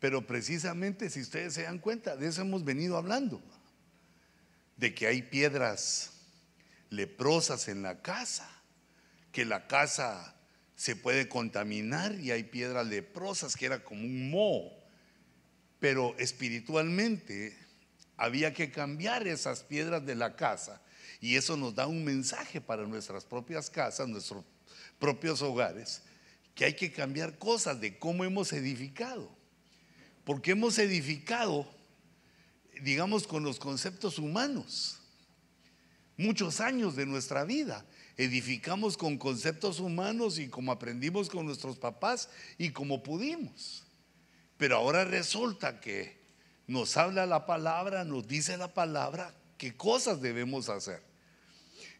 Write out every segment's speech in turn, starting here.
Pero precisamente, si ustedes se dan cuenta, de eso hemos venido hablando. De que hay piedras leprosas en la casa, que la casa se puede contaminar y hay piedras leprosas que era como un moho. Pero espiritualmente había que cambiar esas piedras de la casa y eso nos da un mensaje para nuestras propias casas, nuestros propios hogares, que hay que cambiar cosas de cómo hemos edificado. Porque hemos edificado, digamos, con los conceptos humanos. Muchos años de nuestra vida edificamos con conceptos humanos y como aprendimos con nuestros papás y como pudimos. Pero ahora resulta que nos habla la palabra, nos dice la palabra qué cosas debemos hacer.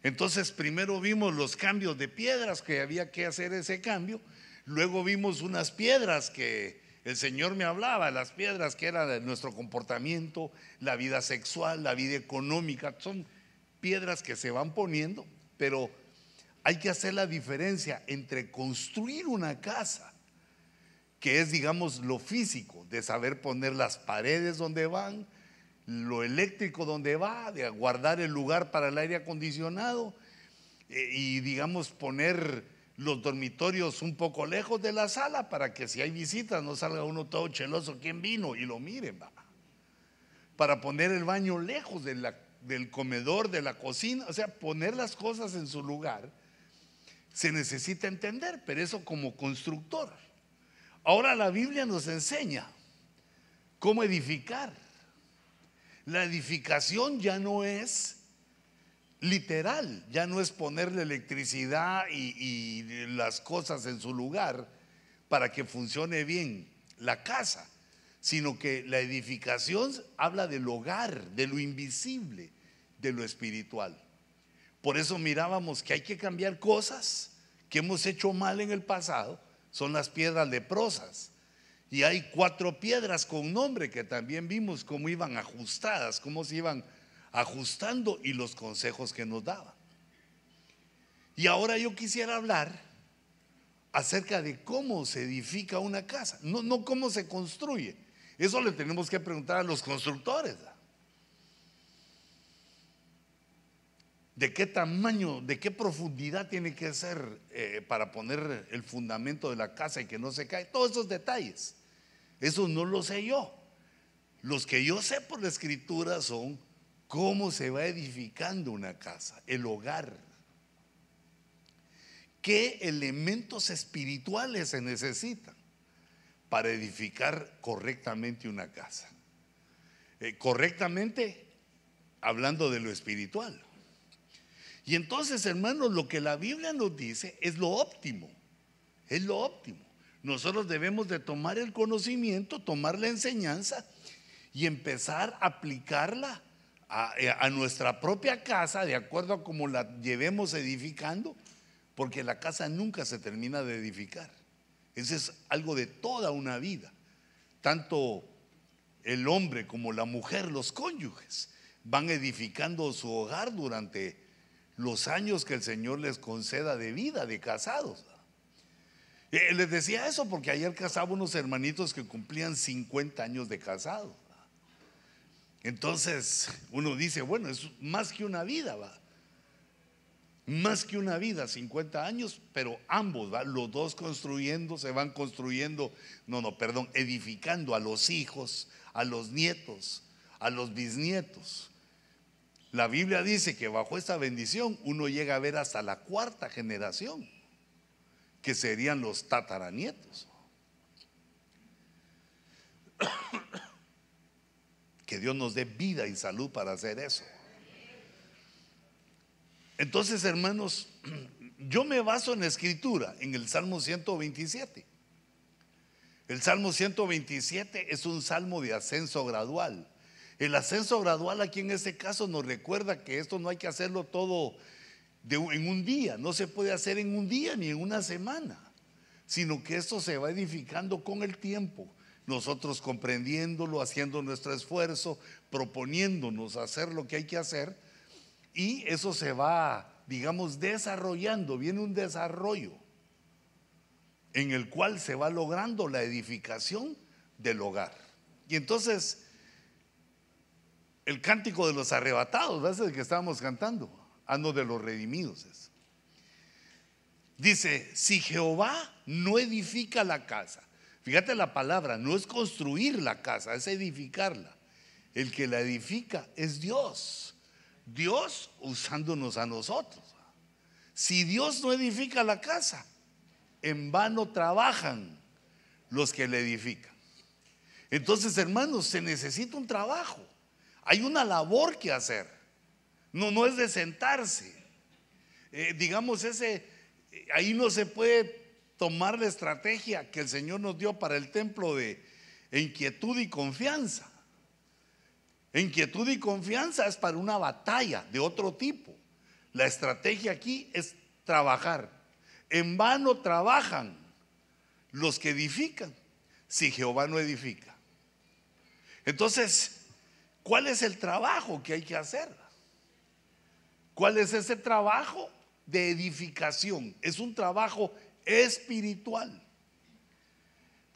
Entonces primero vimos los cambios de piedras que había que hacer ese cambio, luego vimos unas piedras que el Señor me hablaba, las piedras que eran nuestro comportamiento, la vida sexual, la vida económica, son piedras que se van poniendo, pero hay que hacer la diferencia entre construir una casa, que es digamos lo físico, de saber poner las paredes donde van, lo eléctrico donde va, de guardar el lugar para el aire acondicionado eh, y digamos poner los dormitorios un poco lejos de la sala para que si hay visitas no salga uno todo cheloso, ¿quién vino? Y lo miren, va. Para poner el baño lejos del comedor, de la cocina, o sea, poner las cosas en su lugar, se necesita entender, pero eso como constructor. Ahora la Biblia nos enseña cómo edificar. La edificación ya no es literal, ya no es ponerle electricidad y, las cosas en su lugar para que funcione bien la casa, sino que la edificación habla del hogar, de lo invisible, de lo espiritual. Por eso mirábamos que hay que cambiar cosas que hemos hecho mal en el pasado, son las piedras leprosas. Y hay cuatro piedras con nombre que también vimos cómo iban ajustadas, cómo se iban ajustando y los consejos que nos daban. Y ahora yo quisiera hablar acerca de cómo se edifica una casa, no, no cómo se construye. Eso le tenemos que preguntar a los constructores. de qué tamaño, de qué profundidad tiene que ser eh, para poner el fundamento de la casa y que no se cae. Todos esos detalles. Eso no lo sé yo. Los que yo sé por la escritura son cómo se va edificando una casa, el hogar. ¿Qué elementos espirituales se necesitan para edificar correctamente una casa? Eh, correctamente hablando de lo espiritual. Y entonces, hermanos, lo que la Biblia nos dice es lo óptimo, es lo óptimo. Nosotros debemos de tomar el conocimiento, tomar la enseñanza y empezar a aplicarla a, nuestra propia casa de acuerdo a cómo la llevemos edificando, porque la casa nunca se termina de edificar. Eso es algo de toda una vida. Tanto el hombre como la mujer, los cónyuges, van edificando su hogar durante los años que el Señor les conceda de vida, de casados. Eh, les decía eso porque ayer casaba unos hermanitos que cumplían 50 años de casado. Entonces uno dice, bueno, es más que una vida, va. Más que una vida, 50 años, pero ambos, ¿va? los dos construyendo, se van construyendo, no, no, perdón, edificando a los hijos, a los nietos, a los bisnietos. La Biblia dice que bajo esta bendición uno llega a ver hasta la cuarta generación que serían los tataranietos. Que Dios nos dé vida y salud para hacer eso. Entonces, hermanos, yo me baso en la escritura, en el Salmo 127. El Salmo 127 es un salmo de ascenso gradual. El ascenso gradual aquí en este caso nos recuerda que esto no hay que hacerlo todo en un día, no se puede hacer en un día ni en una semana, sino que esto se va edificando con el tiempo. Nosotros comprendiéndolo, haciendo nuestro esfuerzo, proponiéndonos hacer lo que hay que hacer, y eso se va, digamos, desarrollando, viene un desarrollo en el cual se va logrando la edificación del hogar. Y entonces, el cántico de los arrebatados, ¿ves el que estábamos cantando? Ando de los redimidos. Dice, si Jehová no edifica la casa, fíjate la palabra, no es construir la casa, es edificarla. El que la edifica es Dios. Dios usándonos a nosotros. Si Dios no edifica la casa, en vano trabajan los que le edifican. Entonces, hermanos, se necesita un trabajo. Hay una labor que hacer. No, no es de sentarse. Eh, digamos, ese, ahí no se puede tomar la estrategia que el Señor nos dio para el templo de inquietud y confianza. Inquietud y confianza es para una batalla de otro tipo. La estrategia aquí es trabajar. En vano trabajan los que edifican si Jehová no edifica. Entonces, ¿cuál es el trabajo que hay que hacer? ¿Cuál es ese trabajo de edificación? Es un trabajo espiritual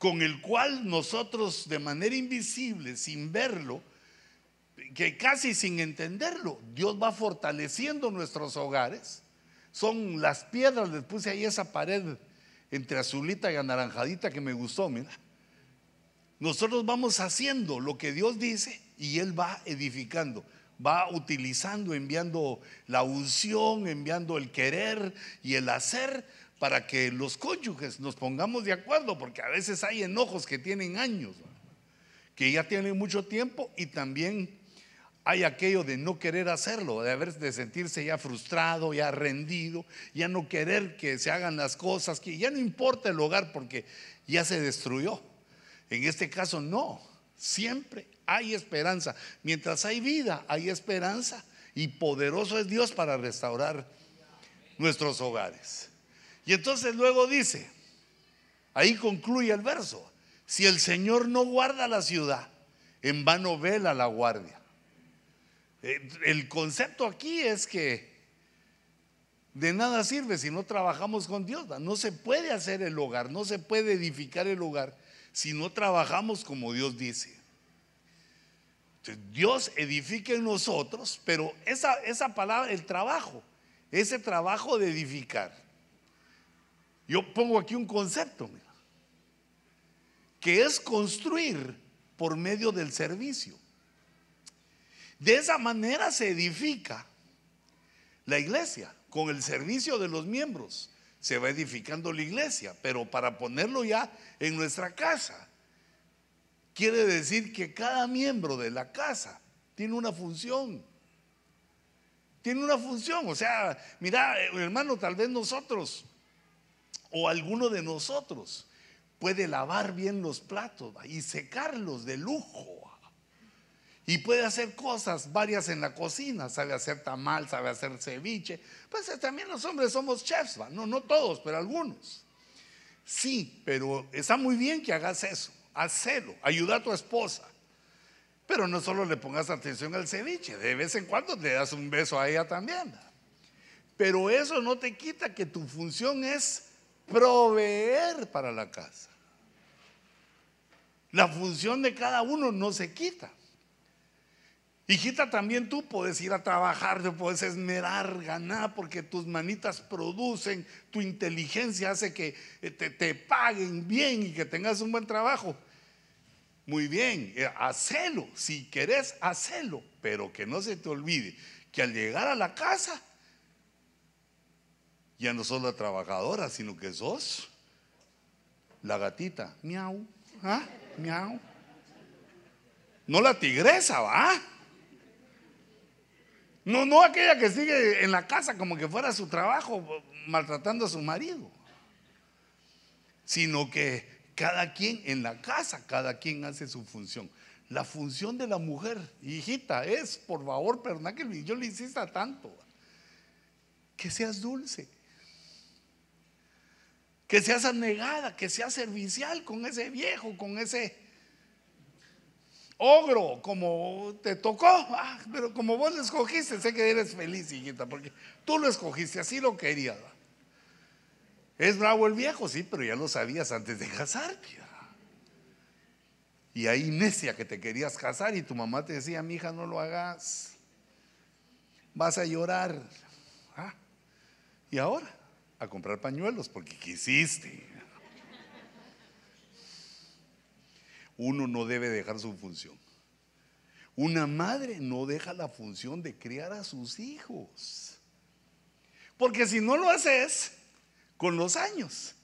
con el cual nosotros de manera invisible, sin verlo, que casi sin entenderlo, Dios va fortaleciendo nuestros hogares. Son las piedras, les puse ahí esa pared entre azulita y anaranjadita que me gustó, mira. Nosotros vamos haciendo lo que Dios dice y Él va edificando, va utilizando, enviando la unción, enviando el querer y el hacer para que los cónyuges nos pongamos de acuerdo, porque a veces hay enojos que tienen años, que ya tienen mucho tiempo y también hay aquello de no querer hacerlo, de sentirse ya frustrado, ya rendido, ya no querer que se hagan las cosas, que ya no importa el hogar porque ya se destruyó. En este caso no, siempre hay esperanza. Mientras hay vida, hay esperanza y poderoso es Dios para restaurar nuestros hogares. Y entonces luego dice, ahí concluye el verso, si el Señor no guarda la ciudad, en vano vela la guardia. Eh, el concepto aquí es que de nada sirve si no trabajamos con Dios. No se puede hacer el hogar, no se puede edificar el hogar si no trabajamos como Dios dice. Dios edifica en nosotros, pero esa, esa palabra, el trabajo, ese trabajo de edificar. Yo pongo aquí un concepto, que es construir por medio del servicio. De esa manera se edifica la iglesia, con el servicio de los miembros. Se va edificando la iglesia, pero para ponerlo ya en nuestra casa, quiere decir que cada miembro de la casa tiene una función. Tiene una función. O sea, mira, hermano, tal vez nosotros o alguno de nosotros puede lavar bien los platos y secarlos de lujo. Y puede hacer cosas varias en la cocina, sabe hacer tamal, sabe hacer ceviche. Pues eh, también los hombres somos chefs, no, no todos, pero algunos. Sí, pero está muy bien que hagas eso, hacelo, ayuda a tu esposa. Pero no solo le pongas atención al ceviche, de vez en cuando le das un beso a ella también. Pero eso no te quita que tu función es proveer para la casa. La función de cada uno no se quita. Hijita, también tú puedes ir a trabajar, te puedes esmerar, ganar, porque tus manitas producen, tu inteligencia hace que eh, te, paguen bien y que tengas un buen trabajo. Muy bien, eh, hacelo, si querés, hacelo, pero que no se te olvide que al llegar a la casa, ya no sos la trabajadora, sino que sos la gatita, miau, ¿ah? miau. No la tigresa, va. No, no aquella que sigue en la casa como que fuera su trabajo maltratando a su marido, sino que cada quien en la casa, cada quien hace su función. La función de la mujer, hijita, es, por favor, perdona que yo le insista tanto, que seas dulce, que seas anegada, que seas servicial con ese viejo, con ese ogro, como te tocó, ah, pero como vos lo escogiste, sé que eres feliz, hijita, porque tú lo escogiste, así lo querías. Es bravo el viejo, sí, pero ya lo sabías antes de casarte. Y ahí necia que te querías casar y tu mamá te decía, mi hija, no lo hagas. Vas a llorar. Ah, y ahora, a comprar pañuelos porque quisiste. Uno no debe dejar su función. Una madre no deja la función de criar a sus hijos. Porque si no lo haces, con los años,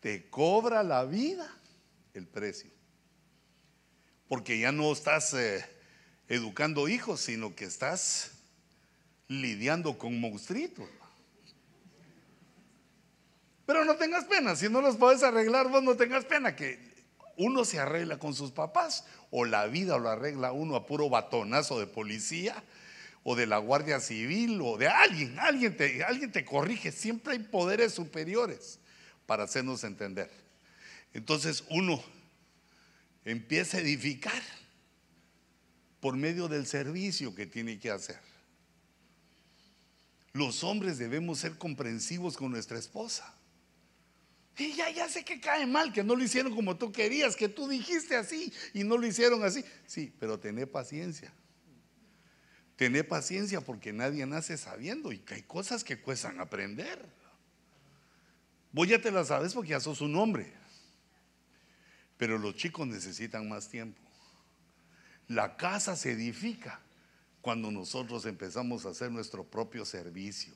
te cobra la vida el precio. Porque ya no estás eh, educando hijos, sino que estás lidiando con monstruitos. Pero no tengas pena, si no los puedes arreglar, vos no tengas pena, que uno se arregla con sus papás o la vida lo arregla uno a puro batonazo de policía o de la Guardia Civil o de alguien, alguien te, alguien te corrige, siempre hay poderes superiores para hacernos entender. Entonces uno empieza a edificar por medio del servicio que tiene que hacer. Los hombres debemos ser comprensivos con nuestra esposa. Y ya, ya sé que cae mal, que no lo hicieron como tú querías, que tú dijiste así y no lo hicieron así. Sí, pero tené paciencia. Tené paciencia porque nadie nace sabiendo y que hay cosas que cuestan aprender. Vos ya te las sabes porque ya sos un hombre. Pero los chicos necesitan más tiempo. La casa se edifica cuando nosotros empezamos a hacer nuestro propio servicio.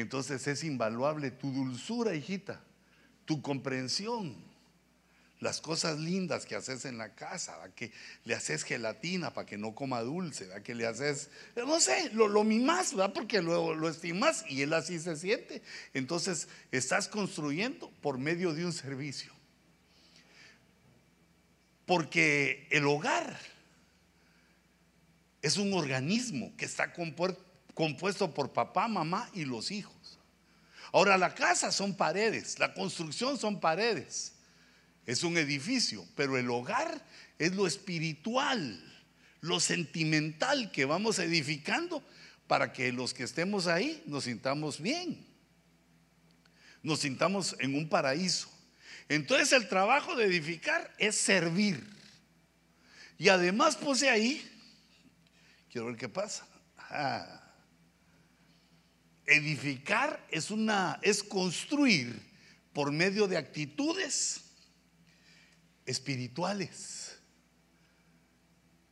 Entonces es invaluable tu dulzura, hijita, tu comprensión, las cosas lindas que haces en la casa, que le haces gelatina para que no coma dulce, que le haces, no sé, lo, lo mimas, ¿verdad? porque lo, lo estimas y él así se siente. Entonces estás construyendo por medio de un servicio. Porque el hogar es un organismo que está compuesto compuesto por papá, mamá y los hijos. Ahora la casa son paredes, la construcción son paredes, es un edificio, pero el hogar es lo espiritual, lo sentimental que vamos edificando para que los que estemos ahí nos sintamos bien, nos sintamos en un paraíso. Entonces el trabajo de edificar es servir. Y además puse ahí, quiero ver qué pasa. Ah, edificar es una es construir por medio de actitudes espirituales.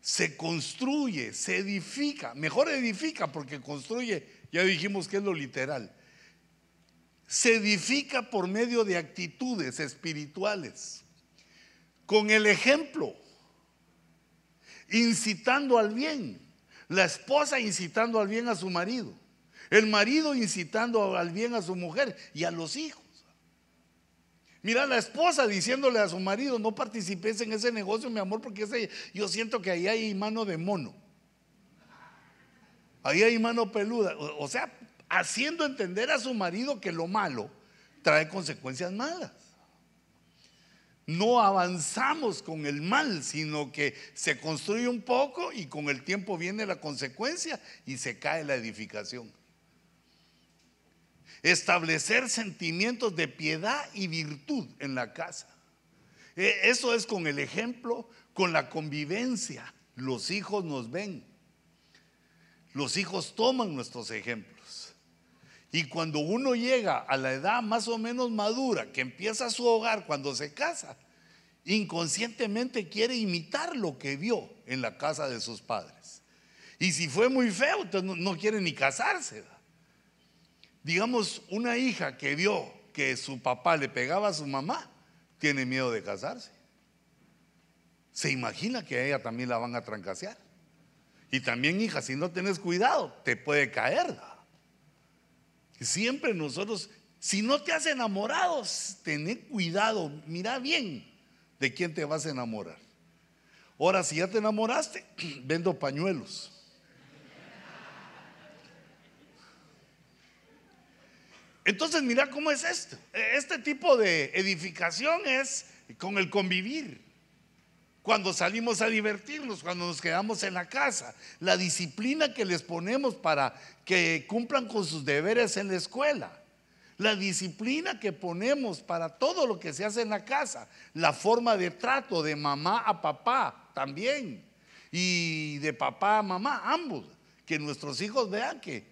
Se construye, se edifica, mejor edifica porque construye, ya dijimos que es lo literal. Se edifica por medio de actitudes espirituales, con el ejemplo, incitando al bien, la esposa incitando al bien a su marido el marido incitando al bien a su mujer y a los hijos. Mira la esposa diciéndole a su marido, no participes en ese negocio, mi amor, porque ese, yo siento que ahí hay mano de mono. Ahí hay mano peluda. O, sea, haciendo entender a su marido que lo malo trae consecuencias malas. No avanzamos con el mal, sino que se construye un poco y con el tiempo viene la consecuencia y se cae la edificación establecer sentimientos de piedad y virtud en la casa. E, eso es con el ejemplo, con la convivencia. Los hijos nos ven. Los hijos toman nuestros ejemplos. Y cuando uno llega a la edad más o menos madura, que empieza su hogar cuando se casa, inconscientemente quiere imitar lo que vio en la casa de sus padres. Y si fue muy feo, entonces no, quiere ni casarse digamos, una hija que vio que su papá le pegaba a su mamá, tiene miedo de casarse. Se imagina que a ella también la van a trancasear. Y también, hija, si no tienes cuidado, te puede caer. Siempre nosotros, si no te has enamorado, ten cuidado, mira bien de quién te vas a enamorar. Ahora, si ya te enamoraste, vendo pañuelos. Entonces mira cómo es esto. E, este tipo de edificación es con el convivir. Cuando salimos a divertirnos, cuando nos quedamos en la casa, la disciplina que les ponemos para que cumplan con sus deberes en la escuela, La disciplina que ponemos para todo lo que se hace en la casa, la forma de trato de mamá a papá también, y de papá a mamá, ambos, que nuestros hijos vean que,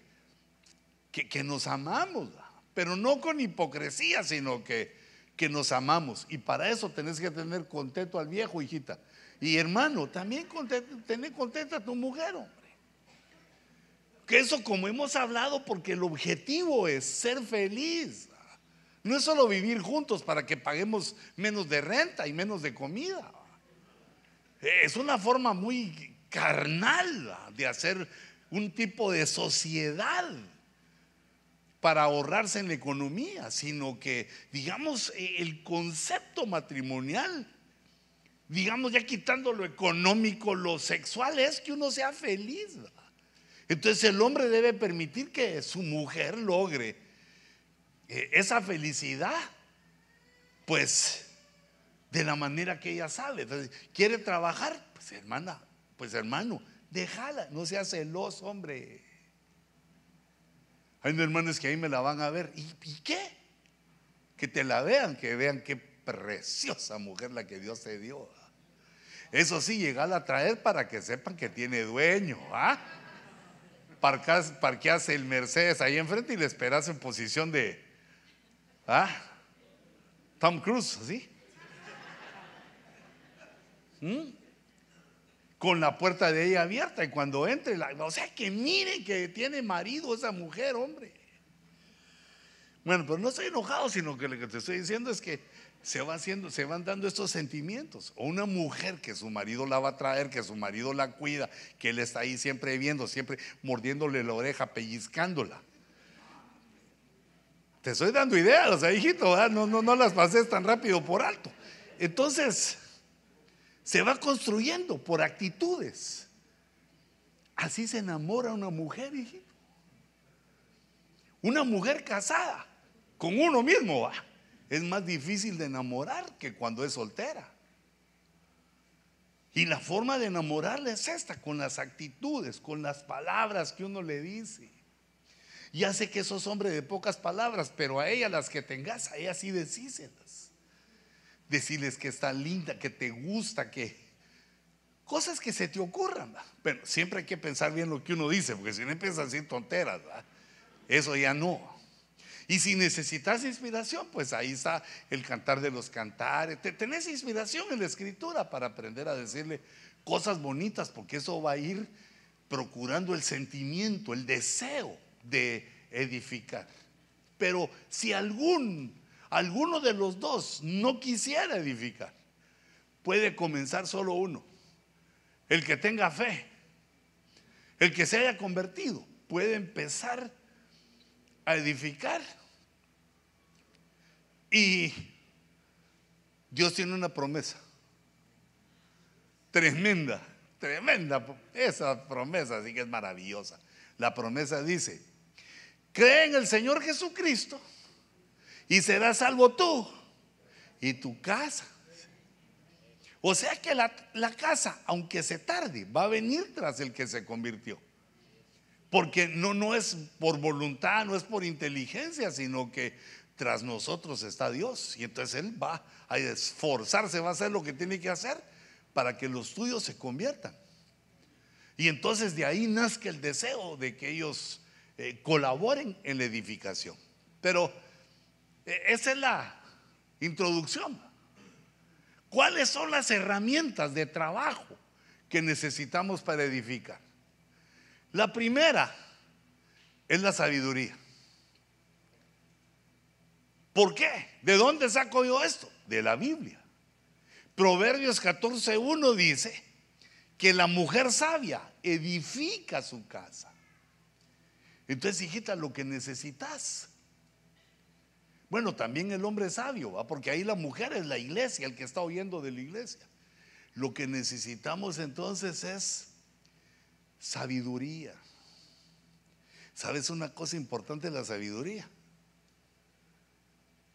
que, que nos amamos, pero no con hipocresía, sino que, que nos amamos. Y para eso tenés que tener contento al viejo, hijita. Y hermano, también tener contenta a tu mujer, hombre. Que eso como hemos hablado, porque el objetivo es ser feliz. No es solo vivir juntos para que paguemos menos de renta y menos de comida. Es una forma muy carnal de hacer un tipo de sociedad para ahorrarse en la economía, sino que, digamos, el concepto matrimonial, digamos, ya quitando lo económico, lo sexual, es que uno sea feliz. Entonces el hombre debe permitir que su mujer logre eh, esa felicidad, pues de la manera que ella sabe. Entonces, ¿quiere trabajar? Pues hermana, pues hermano, déjala, no seas celoso, hombre. Hay hermanos que ahí me la van a ver. ¿Y, ¿Y, qué? Que te la vean, que vean qué preciosa mujer la que Dios te dio. Eso sí, llegala a traer para que sepan que tiene dueño. ¿ah? parqueas, el Mercedes ahí enfrente y le esperas en posición de ¿ah? Tom Cruise, ¿sí? ¿Mm? Con la puerta de ella abierta y cuando entre, o sea, que miren que tiene marido esa mujer, hombre. Bueno, pero no estoy enojado, sino que lo que te estoy diciendo es que se, va haciendo, se van dando estos sentimientos. O una mujer que su marido la va a traer, que su marido la cuida, que él está ahí siempre viendo, siempre mordiéndole la oreja, pellizcándola. Te estoy dando ideas, o sea, hijito, no, no, no las pases tan rápido por alto. Entonces, se va construyendo por actitudes. Así se enamora una mujer, hijito. Una mujer casada con uno mismo, va es más difícil de enamorar que cuando es soltera. Y la forma de enamorarle es esta, con las actitudes, con las palabras que uno le dice. Ya sé que sos hombre de pocas palabras, pero a ella las que tengas, a ella sí decíselas. Decirles que está linda, que te gusta, que cosas que se te ocurran. Pero siempre hay que pensar bien lo que uno dice, porque si no empiezas a decir tonteras, eso ya no. Y si necesitas inspiración, pues ahí está el cantar de los cantares. Tenés inspiración en la escritura para aprender a decirle cosas bonitas, porque eso va a ir procurando el sentimiento, el deseo de edificar. Pero si algún, alguno de los dos no quisiera edificar, puede comenzar solo uno. El que tenga fe, el que se haya convertido, puede empezar a edificar. Y Dios tiene una promesa. Tremenda, tremenda. Esa promesa sí que es maravillosa. La promesa dice, cree en el Señor Jesucristo y serás salvo tú y tu casa. O sea que la, la, casa, aunque se tarde, va a venir tras el que se convirtió. Porque no, no es por voluntad, no es por inteligencia, sino que tras nosotros está Dios. Y entonces Él va a esforzarse, va a hacer lo que tiene que hacer para que los tuyos se conviertan. Y entonces de ahí nazca el deseo de que ellos eh, colaboren en la edificación. Pero esa es la introducción. ¿Cuáles son las herramientas de trabajo que necesitamos para edificar? La primera es la sabiduría. ¿Por qué? ¿De dónde saco yo esto? De la Biblia. Proverbios 14.1 dice que la mujer sabia edifica su casa. Entonces, hijita, lo que necesitas. Bueno, también el hombre sabio, porque ahí la mujer es la iglesia, el que está oyendo de la iglesia. Lo que necesitamos entonces es Sabiduría. ¿Sabes una cosa importante de la sabiduría?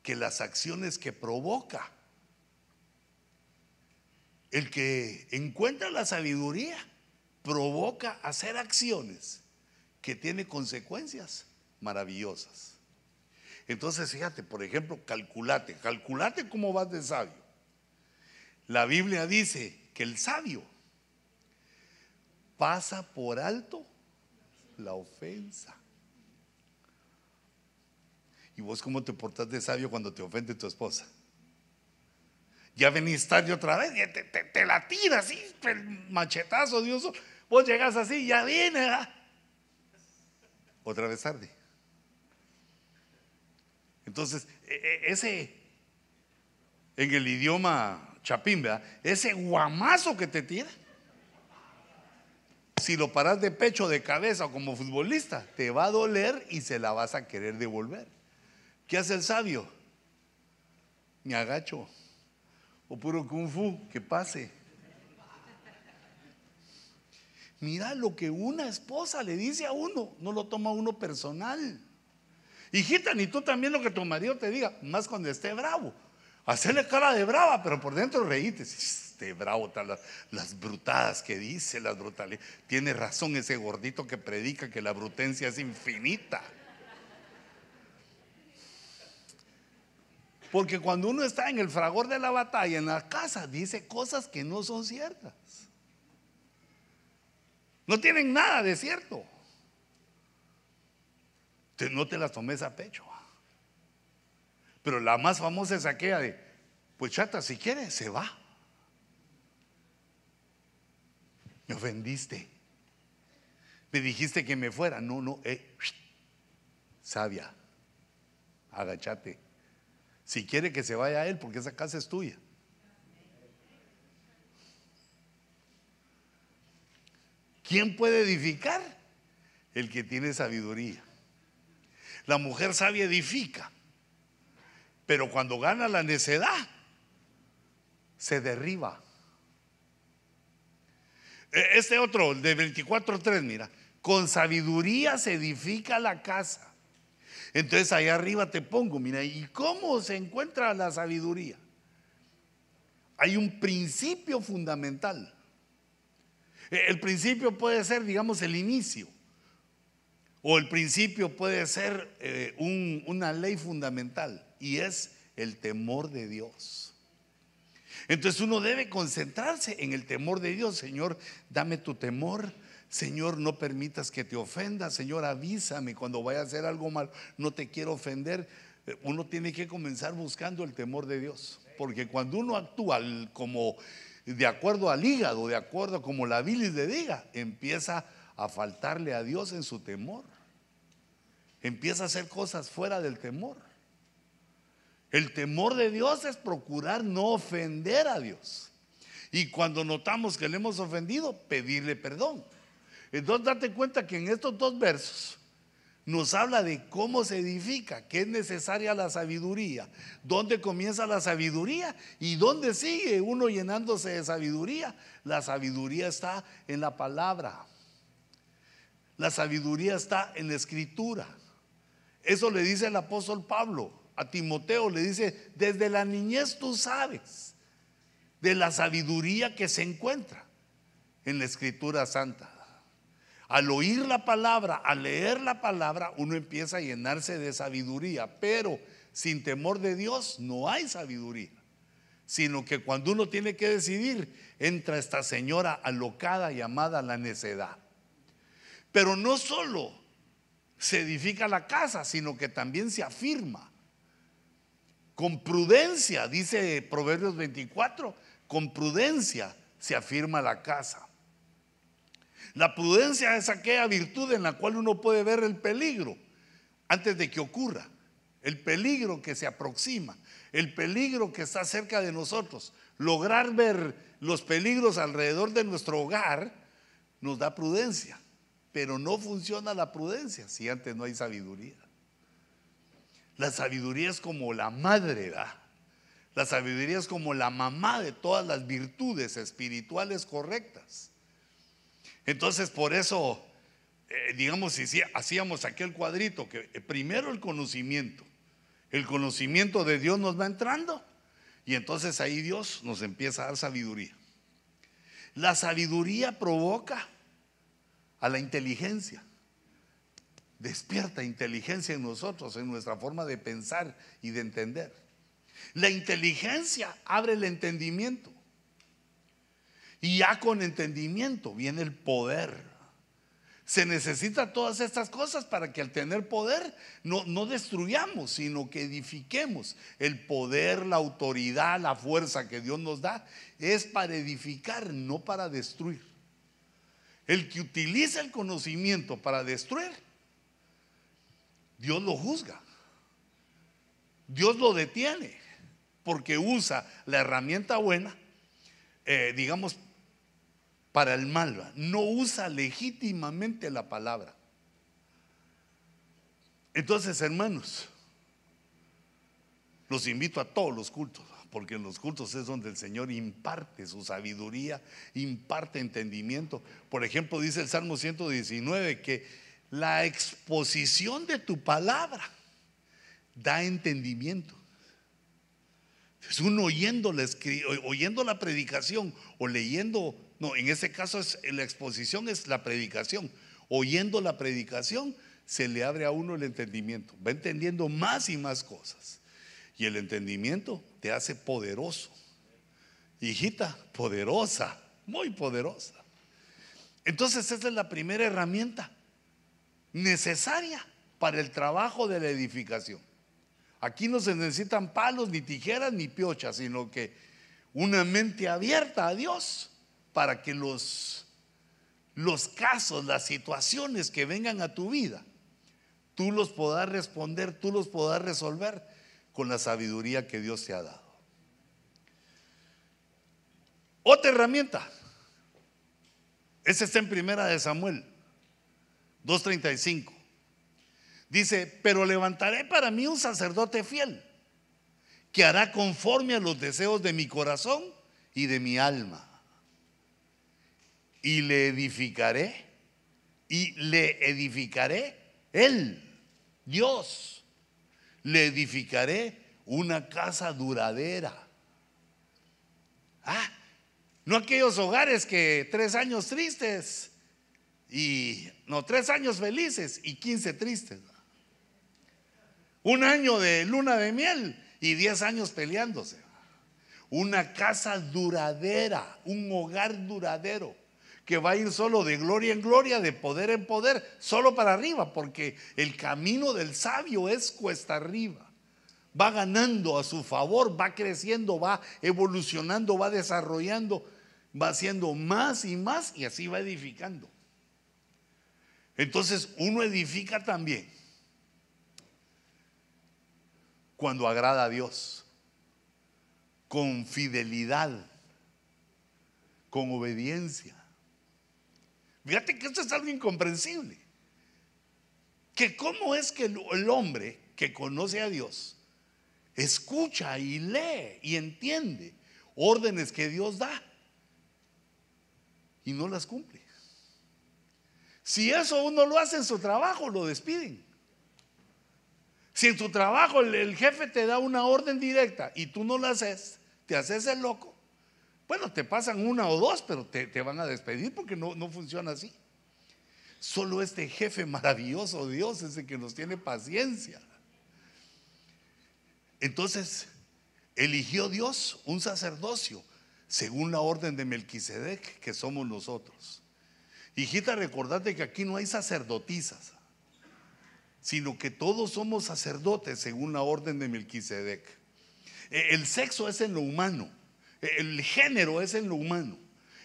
Que las acciones que provoca, el que encuentra la sabiduría, provoca hacer acciones que tienen consecuencias maravillosas. Entonces, fíjate, por ejemplo, calculate, calculate cómo vas de sabio. La Biblia dice que el sabio pasa por alto la ofensa. ¿Y vos cómo te portas de sabio cuando te ofende tu esposa? Ya venís otra vez, y te, la tiras así, machetazo, Dios. Vos llegas así, ya viene, Otra vez tarde. Entonces, e, e, ese, en el idioma chapín, ese guamazo que te tira, si lo paras de pecho, de cabeza o como futbolista, te va a doler y se la vas a querer devolver. ¿Qué hace el sabio? Me agacho. O puro kung fu, que pase. Mira lo que una esposa le dice a uno, no lo toma uno personal. Hijita, ni tú también lo que tu marido te diga, más cuando esté bravo. Hacerle cara de brava, pero por dentro reíte. Este bravo, las, las brutadas que dice, las brutales. Tiene razón ese gordito que predica que la brutencia es infinita. Porque cuando uno está en el fragor de la batalla, en la casa, dice cosas que no son ciertas. No tienen nada de cierto no te las tomes a pecho. Pero la más famosa es aquella de, pues chata, si quieres, se va. Me ofendiste. Me dijiste que me fuera. No, no, eh, sabia, agachate. Si quiere que se vaya a él, porque esa casa es tuya. ¿Quién puede edificar? El que tiene sabiduría. La mujer sabia edifica, pero cuando gana la necedad, se derriba. E, este otro, de 24.3, mira, con sabiduría se edifica la casa. Entonces ahí arriba te pongo, mira, ¿y cómo se encuentra la sabiduría? Hay un principio fundamental. E, el principio puede ser, digamos, el inicio. O el principio puede ser eh, una ley fundamental y es el temor de Dios. Entonces uno debe concentrarse en el temor de Dios. Señor, dame tu temor. Señor, no permitas que te ofenda. Señor, avísame cuando vaya a hacer algo mal. No te quiero ofender. Eh, uno tiene que comenzar buscando el temor de Dios. Porque cuando uno actúa como de acuerdo al hígado, de acuerdo a como la bilis le diga, empieza a faltarle a Dios en su temor. Empieza a hacer cosas fuera del temor. El temor de Dios es procurar no ofender a Dios. Y cuando notamos que le hemos ofendido, pedirle perdón. Entonces date cuenta que en estos dos versos nos habla de cómo se edifica, que es necesaria la sabiduría, dónde comienza la sabiduría y dónde sigue uno llenándose de sabiduría. La sabiduría está en la palabra. La sabiduría está en la escritura. Eso le dice el apóstol Pablo a Timoteo, le dice, desde la niñez tú sabes de la sabiduría que se encuentra en la escritura santa. Al oír la palabra, al leer la palabra, uno empieza a llenarse de sabiduría, pero sin temor de Dios no hay sabiduría, sino que cuando uno tiene que decidir, entra esta señora alocada llamada la necedad. Pero no solo se edifica la casa, sino que también se afirma. Con prudencia, dice Proverbios 24, con prudencia se afirma la casa. La prudencia es aquella virtud en la cual uno puede ver el peligro antes de que ocurra, el peligro que se aproxima, el peligro que está cerca de nosotros. Lograr ver los peligros alrededor de nuestro hogar nos da prudencia. Pero no funciona la prudencia si antes no hay sabiduría. La sabiduría es como la madre, ¿verdad? La sabiduría es como la mamá de todas las virtudes espirituales correctas. Entonces, por eso, eh, digamos, si hacíamos aquel cuadrito, que eh, primero el conocimiento, el conocimiento de Dios nos va entrando y entonces ahí Dios nos empieza a dar sabiduría. La sabiduría provoca a la inteligencia. despierta inteligencia en nosotros, en nuestra forma de pensar y de entender. La inteligencia abre el entendimiento. Y ya con entendimiento viene el poder. Se necesita todas estas cosas para que al tener poder no, no destruyamos, sino que edifiquemos. El poder, la autoridad, la fuerza que Dios nos da es para edificar, no para destruir. El que utiliza el conocimiento para destruir, Dios lo juzga. Dios lo detiene porque usa la herramienta buena, eh, digamos, para el mal. No usa legítimamente la palabra. Entonces, hermanos, los invito a todos los cultos, porque en los cultos es donde el Señor imparte su sabiduría, imparte entendimiento. Por ejemplo, dice el Salmo 119 que la exposición de tu palabra da entendimiento. Es uno oyendo la, oyendo la predicación o leyendo, no, en ese caso la exposición es la predicación. Oyendo la predicación se le abre a uno el entendimiento. Va entendiendo más y más cosas. Y el entendimiento te hace poderoso. Hijita, poderosa, muy poderosa. Entonces esa es la primera herramienta necesaria para el trabajo de la edificación. Aquí no se necesitan palos, ni tijeras, ni piochas, sino que una mente abierta a Dios para que los, los casos, las situaciones que vengan a tu vida, tú los puedas responder, tú los puedas resolver con la sabiduría que Dios te ha dado. Otra herramienta. Esa está en primera de Samuel 2.35. Dice, pero levantaré para mí un sacerdote fiel, que hará conforme a los deseos de mi corazón y de mi alma. Y le edificaré, y le edificaré él, Dios, le edificaré una casa duradera. Ah, no aquellos hogares que tres años tristes y no, tres años felices y quince tristes. Un año de luna de miel y diez años peleándose. Una casa duradera, un hogar duradero que va a ir solo de gloria en gloria, de poder en poder, solo para arriba, porque el camino del sabio es cuesta arriba. Va ganando a su favor, va creciendo, va evolucionando, va desarrollando, va haciendo más y más y así va edificando. Entonces uno edifica también cuando agrada a Dios, con fidelidad, con obediencia. Fíjate que esto es algo incomprensible. Que cómo es que el hombre que conoce a Dios escucha y lee y entiende órdenes que Dios da y no las cumple. Si eso uno lo hace en su trabajo, lo despiden. Si en tu trabajo el, jefe te da una orden directa y tú no la haces, te haces el loco, bueno, te pasan una o dos, pero te, van a despedir porque no, no funciona así. Solo este jefe maravilloso, Dios, es el que nos tiene paciencia. Entonces, eligió Dios un sacerdocio según la orden de Melquisedec, que somos nosotros. Hijita, recordate que aquí no hay sacerdotisas sino que todos somos sacerdotes según la orden de Melquisedec. E, el sexo es en lo humano, el género es en lo humano.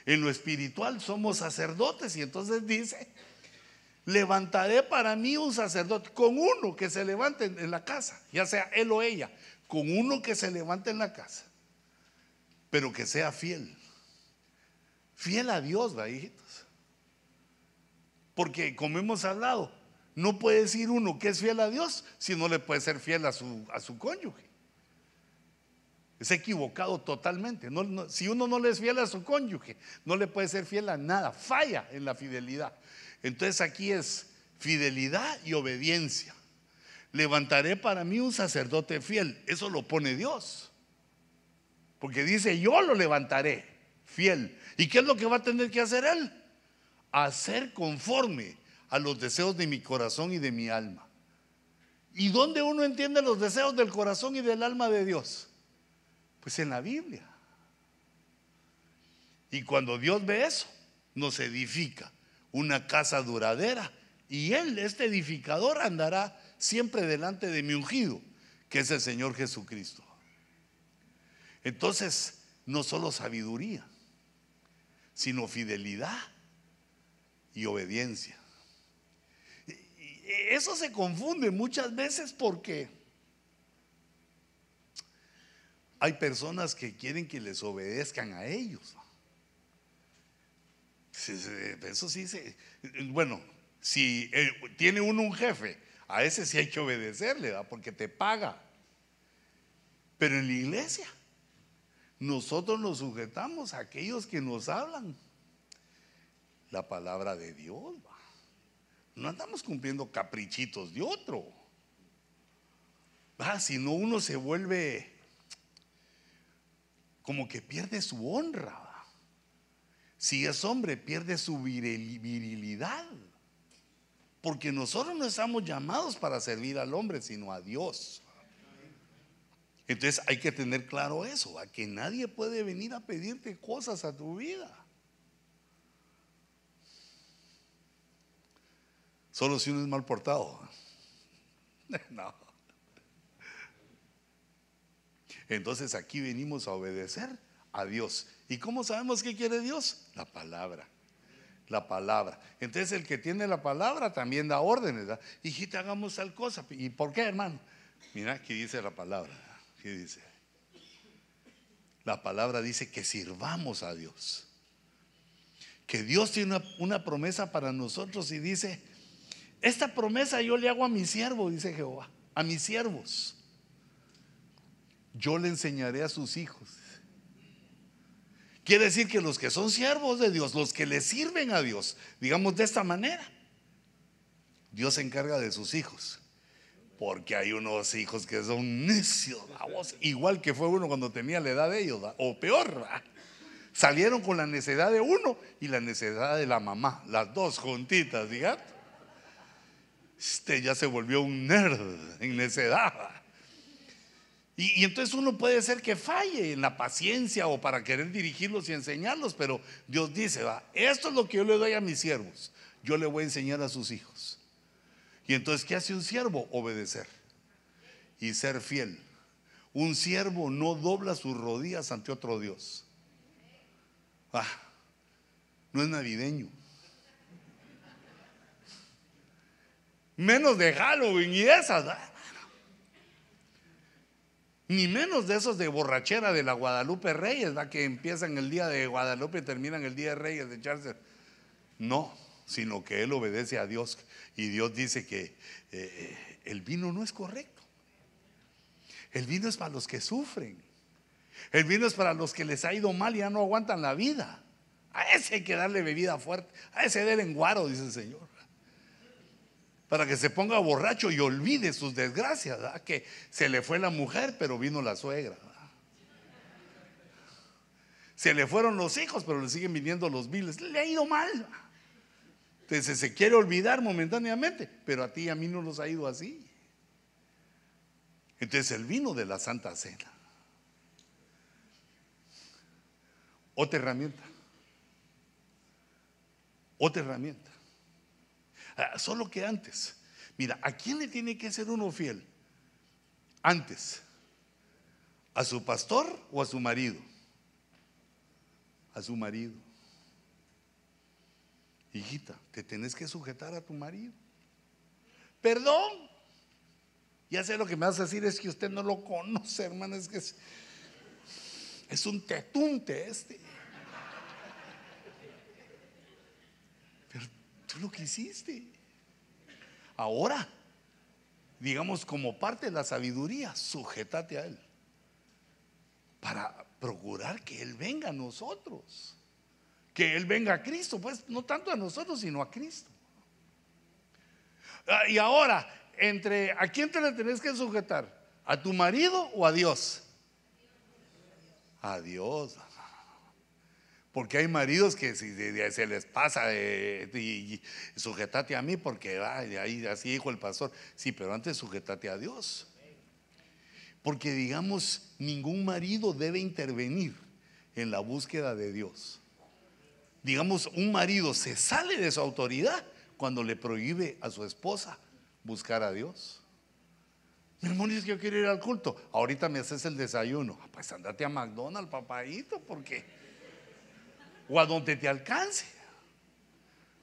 En lo espiritual somos sacerdotes y entonces dice, levantaré para mí un sacerdote con uno que se levante en la casa, ya sea él o ella, con uno que se levante en la casa, pero que sea fiel. Fiel a Dios, ¿va, hijitos? Porque como hemos hablado, no puede decir uno que es fiel a Dios si no le puede ser fiel a su, a su cónyuge. Es equivocado totalmente. si uno no le es fiel a su cónyuge, no le puede ser fiel a nada. Falla en la fidelidad. Entonces aquí es fidelidad y obediencia. Levantaré para mí un sacerdote fiel. Eso lo pone Dios. Porque dice, yo lo levantaré fiel. ¿Y qué es lo que va a tener que hacer él? Hacer conforme a los deseos de mi corazón y de mi alma. ¿Y dónde uno entiende los deseos del corazón y del alma de Dios? Pues en la Biblia. Y cuando Dios ve eso, nos edifica una casa duradera. Y Él, este edificador, andará siempre delante de mi ungido, que es el Señor Jesucristo. Entonces, no solo sabiduría, sino fidelidad y obediencia. Eso se confunde muchas veces porque hay personas que quieren que les obedezcan a ellos. Eso sí, bueno, si eh, tiene uno un jefe, a ese sí hay que obedecerle, porque te paga. Pero en la iglesia, nosotros nos sujetamos a aquellos que nos hablan la palabra de Dios. No andamos cumpliendo caprichitos de otro. ¿va? Si no, uno se vuelve como que pierde su honra. Si es hombre, pierde su virilidad. Porque nosotros no estamos llamados para servir al hombre, sino a Dios. Entonces hay que tener claro eso, a que nadie puede venir a pedirte cosas a tu vida. Solo si uno es mal portado. No. Entonces aquí venimos a obedecer a Dios. ¿Y cómo sabemos qué quiere Dios? La palabra. La palabra. Entonces el que tiene la palabra también da órdenes. ¿verdad? Hijita, hagamos tal cosa. ¿Y por qué, hermano? Mira, aquí dice la palabra. ¿Qué dice? La palabra dice que sirvamos a Dios. Que Dios tiene una, una promesa para nosotros y dice, esta promesa yo le hago a mi siervo, dice Jehová, a mis siervos. Yo le enseñaré a sus hijos. Quiere decir que los que son siervos de Dios, los que le sirven a Dios, digamos de esta manera, Dios se encarga de sus hijos. Porque hay unos hijos que son necios, igual que fue uno cuando tenía la edad de ellos, o peor, salieron con la necedad de uno y la necedad de la mamá, las dos juntitas, digamos. Este ya se volvió un nerd en necedad. Y, entonces uno puede ser que falle en la paciencia o para querer dirigirlos y enseñarlos, pero Dios dice, va, esto es lo que yo le doy a mis siervos, yo le voy a enseñar a sus hijos. Y entonces, ¿qué hace un siervo? Obedecer y ser fiel. Un siervo no dobla sus rodillas ante otro Dios. Ah, no es navideño. Menos de Halloween y esas. Ni menos de esos de borrachera de la Guadalupe Reyes, que empiezan el día de Guadalupe y terminan el día de Reyes de echarse. No, sino que él obedece a Dios. Y Dios dice que eh, el vino no es correcto. El vino es para los que sufren. El vino es para los que les ha ido mal y ya no aguantan la vida. A ese hay que darle bebida fuerte. A ese del enguaro, dice el Señor para que se ponga borracho y olvide sus desgracias, que se le fue la mujer, pero vino la suegra. Se le fueron los hijos, pero le siguen viniendo los viles. Le ha ido mal. Entonces se quiere olvidar momentáneamente, pero a ti y a mí no nos ha ido así. Entonces el vino de la Santa Cena. Otra herramienta. Otra herramienta. Ah, solo que antes. Mira, ¿a quién le tiene que ser uno fiel? Antes. ¿A su pastor o a su marido? A su marido. Hijita, te tenés que sujetar a tu marido. Perdón. Ya sé lo que me vas a decir, es que usted no lo conoce, hermano, es que es, es un tetunte este. Tú lo que hiciste. Ahora, digamos como parte de la sabiduría, sujétate a Él. Para procurar que Él venga a nosotros. Que Él venga a Cristo, pues no tanto a nosotros, sino a Cristo. Ah, y ahora, entre ¿a quién te le tenés que sujetar? ¿A tu marido o a Dios? A Dios. Porque hay maridos que si se les pasa eh, y, sujetate a mí porque ahí así dijo el pastor. Sí, pero antes sujetate a Dios. Porque digamos, ningún marido debe intervenir en la búsqueda de Dios. Digamos, un marido se sale de su autoridad cuando le prohíbe a su esposa buscar a Dios. Mi hermano dice que yo quiero ir al culto. Ahorita me haces el desayuno. Ah, pues andate a McDonald's, papadito, porque. O a donde te alcance.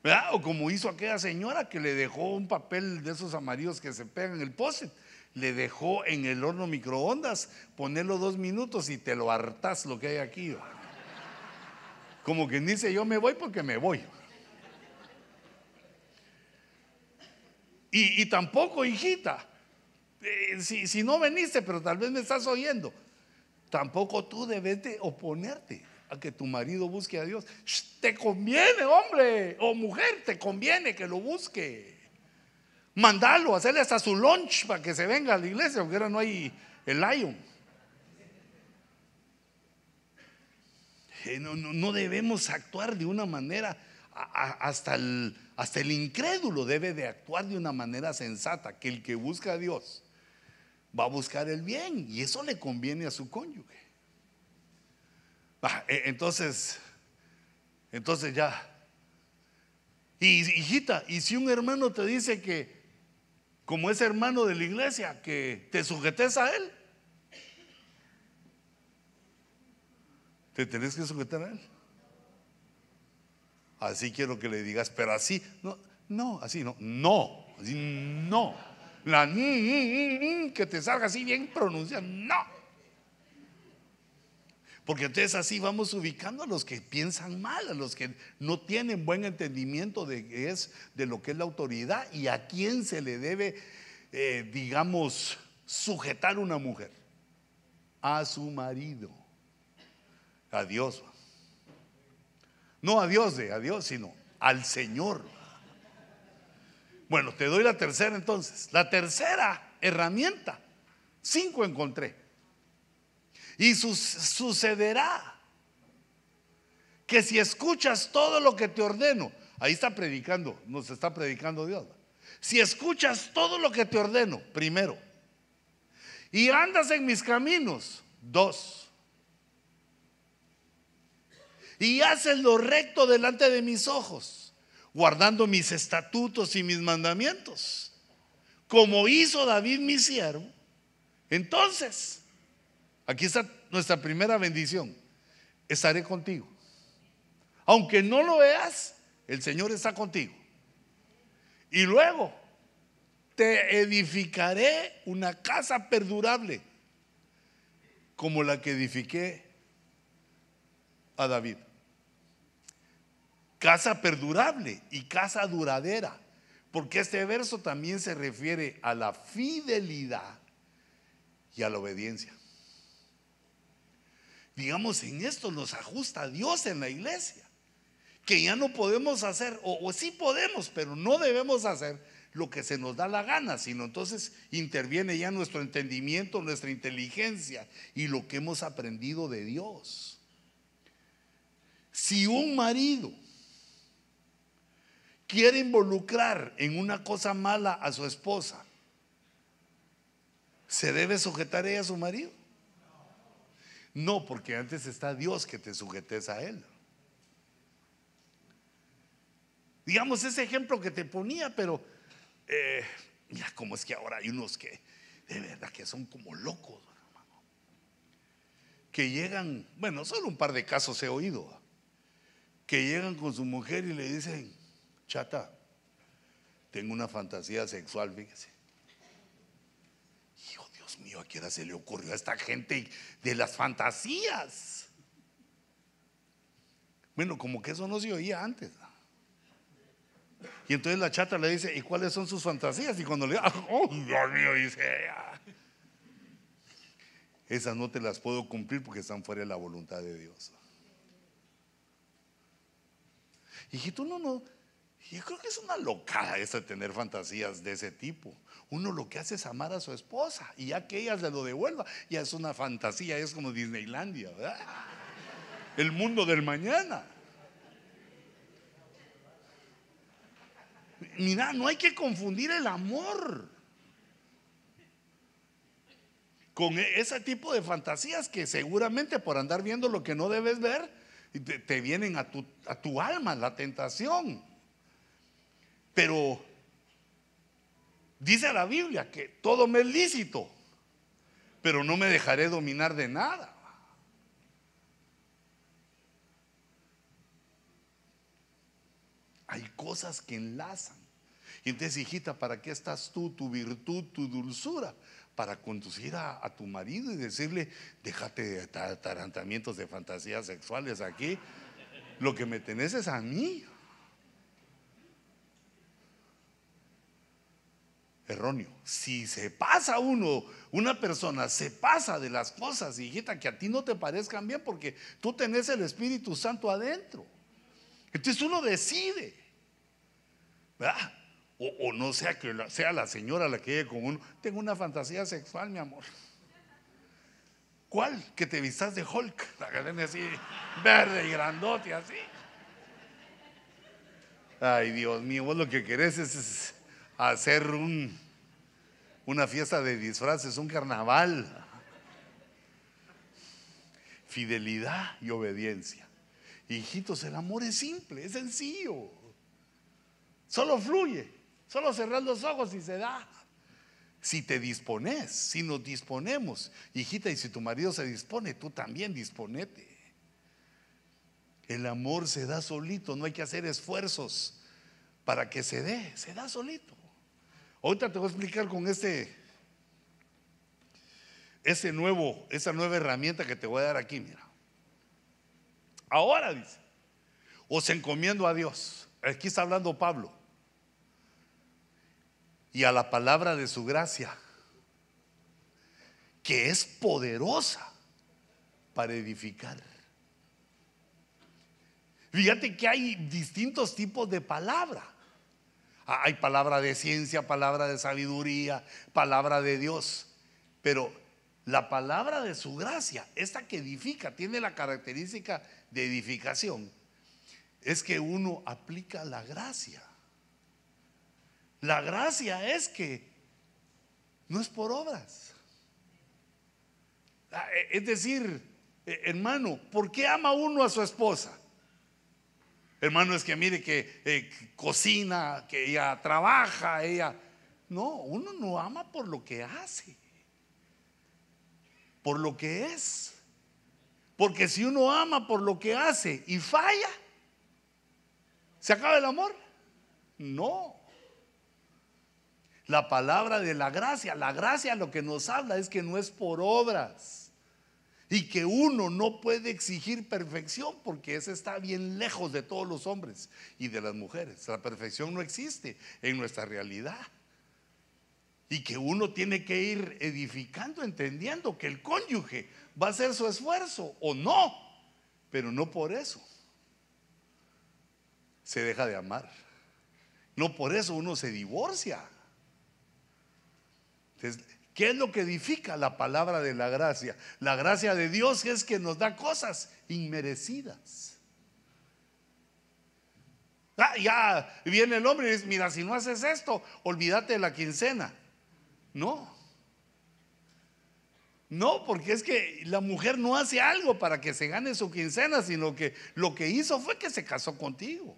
¿Verdad? O como hizo aquella señora que le dejó un papel de esos amarillos que se pegan en el poste. Le dejó en el horno microondas, ponerlo dos minutos y te lo hartas lo que hay aquí. Como quien dice, yo me voy porque me voy. Y, tampoco, hijita, eh, si, no veniste, pero tal vez me estás oyendo, tampoco tú debes de oponerte a que tu marido busque a Dios. te conviene, hombre o mujer, te conviene que lo busque. Mandalo, hacerle hasta su lunch para que se venga a la iglesia, porque ahora no hay el lion. Eh, no, debemos actuar de una manera hasta el, hasta el incrédulo debe de actuar de una manera sensata, que el que busca a Dios va a buscar el bien y eso le conviene a su cónyuge. Ah, e, entonces, entonces ya. Y hijita, y si un hermano te dice que, como es hermano de la iglesia, que te sujetes a él, te tenés que sujetar a él. Así quiero que le digas, pero así, no, no, así no, no, así no. La que te salga así bien pronunciada, no. Porque entonces así vamos ubicando a los que piensan mal, a los que no tienen buen entendimiento de, es, de lo que es la autoridad y a quién se le debe, eh, digamos, sujetar una mujer. A su marido. A Dios. No a Dios de a Dios, sino al Señor. Bueno, te doy la tercera entonces. La tercera herramienta. Cinco encontré. Y sucederá que si escuchas todo lo que te ordeno, ahí está predicando, nos está predicando Dios. Si escuchas todo lo que te ordeno, primero, y andas en mis caminos, dos, y haces lo recto delante de mis ojos, guardando mis estatutos y mis mandamientos, como hizo David mi siervo. Entonces, aquí está nuestra primera bendición. Estaré contigo. Aunque no lo veas, el Señor está contigo. Y luego, te edificaré una casa perdurable, como la que edifiqué a David casa perdurable y casa duradera, porque este verso también se refiere a la fidelidad y a la obediencia. Digamos, en esto nos ajusta Dios en la iglesia, que ya no podemos hacer, o, sí podemos, pero no debemos hacer lo que se nos da la gana, sino entonces interviene ya nuestro entendimiento, nuestra inteligencia y lo que hemos aprendido de Dios. Si un marido quiere involucrar en una cosa mala a su esposa, ¿se debe sujetar ella a su marido? No, porque antes está Dios que te sujetes a él. Digamos ese ejemplo que te ponía, pero eh, mira cómo es que ahora hay unos que de verdad que son como locos, hermano. Que llegan, bueno, solo un par de casos he oído, que llegan con su mujer y le dicen, Chata, tengo una fantasía sexual, fíjese. Dios mío, ¿a qué hora se le ocurrió a esta gente de las fantasías? Bueno, como que eso no se oía antes. Y entonces la chata le dice, ¿y cuáles son sus fantasías? Y cuando le dice, oh, Dios mío, dice, esas no te las puedo cumplir porque están fuera de la voluntad de Dios. Hijito, no, no, yo creo que es una locada de tener fantasías de ese tipo. Uno lo que hace es amar a su esposa y ya que ella se lo devuelva, ya es una fantasía, es como Disneylandia, ¿verdad? el mundo del mañana. Mira, no hay que confundir el amor con e-, ese tipo de fantasías que seguramente por andar viendo lo que no debes ver, te, vienen a tu, a tu alma, la tentación. Pero dice la Biblia que todo me es lícito, pero no me dejaré dominar de nada. Hay cosas que enlazan. Y entonces, hijita, ¿para qué estás tú, tu virtud, tu dulzura? Para conducir a, tu marido y decirle, déjate de atarantamientos de fantasías sexuales aquí. Lo que me tenés es a mí. Erróneo. Si se pasa uno, una persona se pasa de las cosas, hijita, que a ti no te parezcan bien porque tú tenés el Espíritu Santo adentro. Entonces uno decide. ¿Verdad? O, no sea que sea la señora la que llegue con uno. Tengo una fantasía sexual, mi amor. ¿Cuál? Que te vistas de Hulk. La tiene así, verde y grandote, así. Ay, Dios mío, vos lo que querés es, hacer un, una fiesta de disfraces, un carnaval. Fidelidad y obediencia. Hijitos, el amor es simple, es sencillo. Solo fluye. Solo cerrar los ojos y se da. Si te dispones, si nos disponemos, hijita, y si tu marido se dispone, tú también disponete. El amor se da solito, no hay que hacer esfuerzos para que se dé, se da solito. Ahorita te voy a explicar con este, ese nuevo, esa nueva herramienta que te voy a dar aquí, mira. Ahora dice, os encomiendo a Dios. Aquí está hablando Pablo y a la palabra de su gracia, que es poderosa para edificar. Fíjate que hay distintos tipos de palabra. Ah, hay palabra de ciencia, palabra de sabiduría, palabra de Dios. Pero la palabra de su gracia, esta que edifica, tiene la característica de edificación. Es que uno aplica la gracia. La gracia es que no es por obras. Ah, e, es decir, e, hermano, ¿por qué ama uno a su esposa? Hermano, es que mire que eh, cocina, que ella trabaja, ella... No, uno no ama por lo que hace, por lo que es. Porque si uno ama por lo que hace y falla, ¿se acaba el amor? No la palabra de la gracia. La gracia lo que nos habla es que no es por obras y que uno no puede exigir perfección porque ese está bien lejos de todos los hombres y de las mujeres. La perfección no existe en nuestra realidad. Y que uno tiene que ir edificando, entendiendo que el cónyuge va a hacer su esfuerzo o no, pero no por eso se deja de amar. No por eso uno se divorcia. ¿Qué es lo que edifica la palabra de la gracia? La gracia de Dios es que nos da cosas inmerecidas. Ah, ya viene el hombre y dice, mira, si no haces esto, olvídate de la quincena. No. No, porque es que la mujer no hace algo para que se gane su quincena, sino que lo que hizo fue que se casó contigo.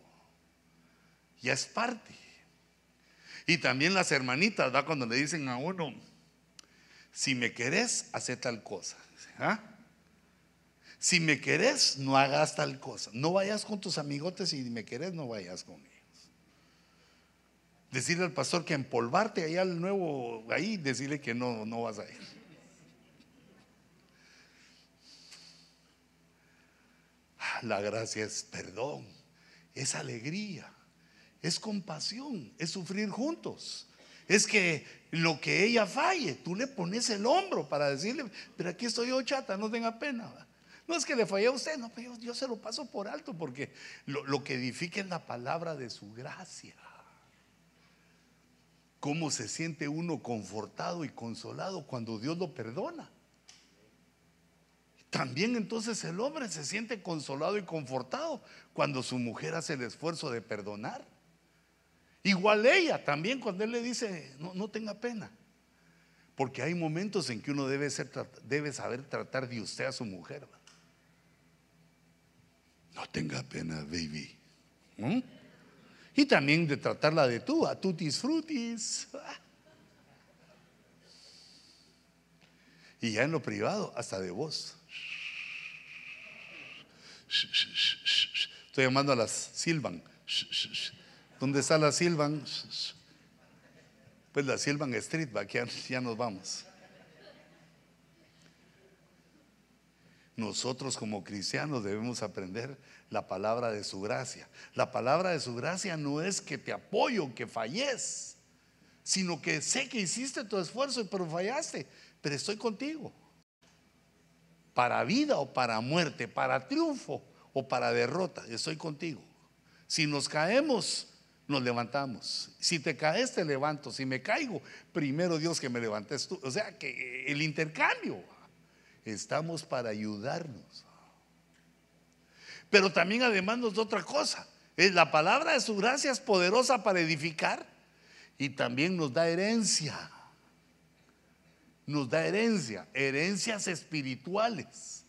Ya es parte. Y también las hermanitas, ¿verdad? Cuando le dicen a uno, si me querés, hace tal cosa. ¿Ah? Si me querés, no hagas tal cosa. No vayas con tus amigotes, si me querés, no vayas con ellos. Decirle al pastor que empolvarte allá al nuevo, ahí, decirle que no, no vas a ir. Ah, la gracia es perdón, es alegría es compasión, es sufrir juntos. Es que lo que ella falle, tú le pones el hombro para decirle, pero aquí estoy yo chata, no tenga pena. No es que le fallé a usted, no, pero yo, se lo paso por alto porque lo, lo que edifica es la palabra de su gracia. Cómo se siente uno confortado y consolado cuando Dios lo perdona. también entonces el hombre se siente consolado y confortado cuando su mujer hace el esfuerzo de perdonar. Igual ella también cuando él le dice, no, no tenga pena. Porque hay momentos en que uno debe, ser, debe saber tratar de usted a su mujer. No tenga pena, baby. ¿Mm? Y también de tratarla de tú, a tutis frutis. Y ya en lo privado, hasta de vos. Estoy llamando a las Silvan. ¿Dónde está la Silvan? Pues la Silvan Street, ya, ya nos vamos. Nosotros como cristianos debemos aprender la palabra de su gracia. La palabra de su gracia no es que te apoyo, que falles, sino que sé que hiciste tu esfuerzo, pero fallaste, pero estoy contigo. Para vida o para muerte, para triunfo o para derrota, estoy contigo. Si nos caemos, nos levantamos. Si te caes, te levanto. Si me caigo, primero Dios que me levantes tú. O sea que el intercambio, estamos para ayudarnos. Pero también además nos da otra cosa. Es la palabra de su gracia es poderosa para edificar y también nos da herencia. Nos da herencia, herencias espirituales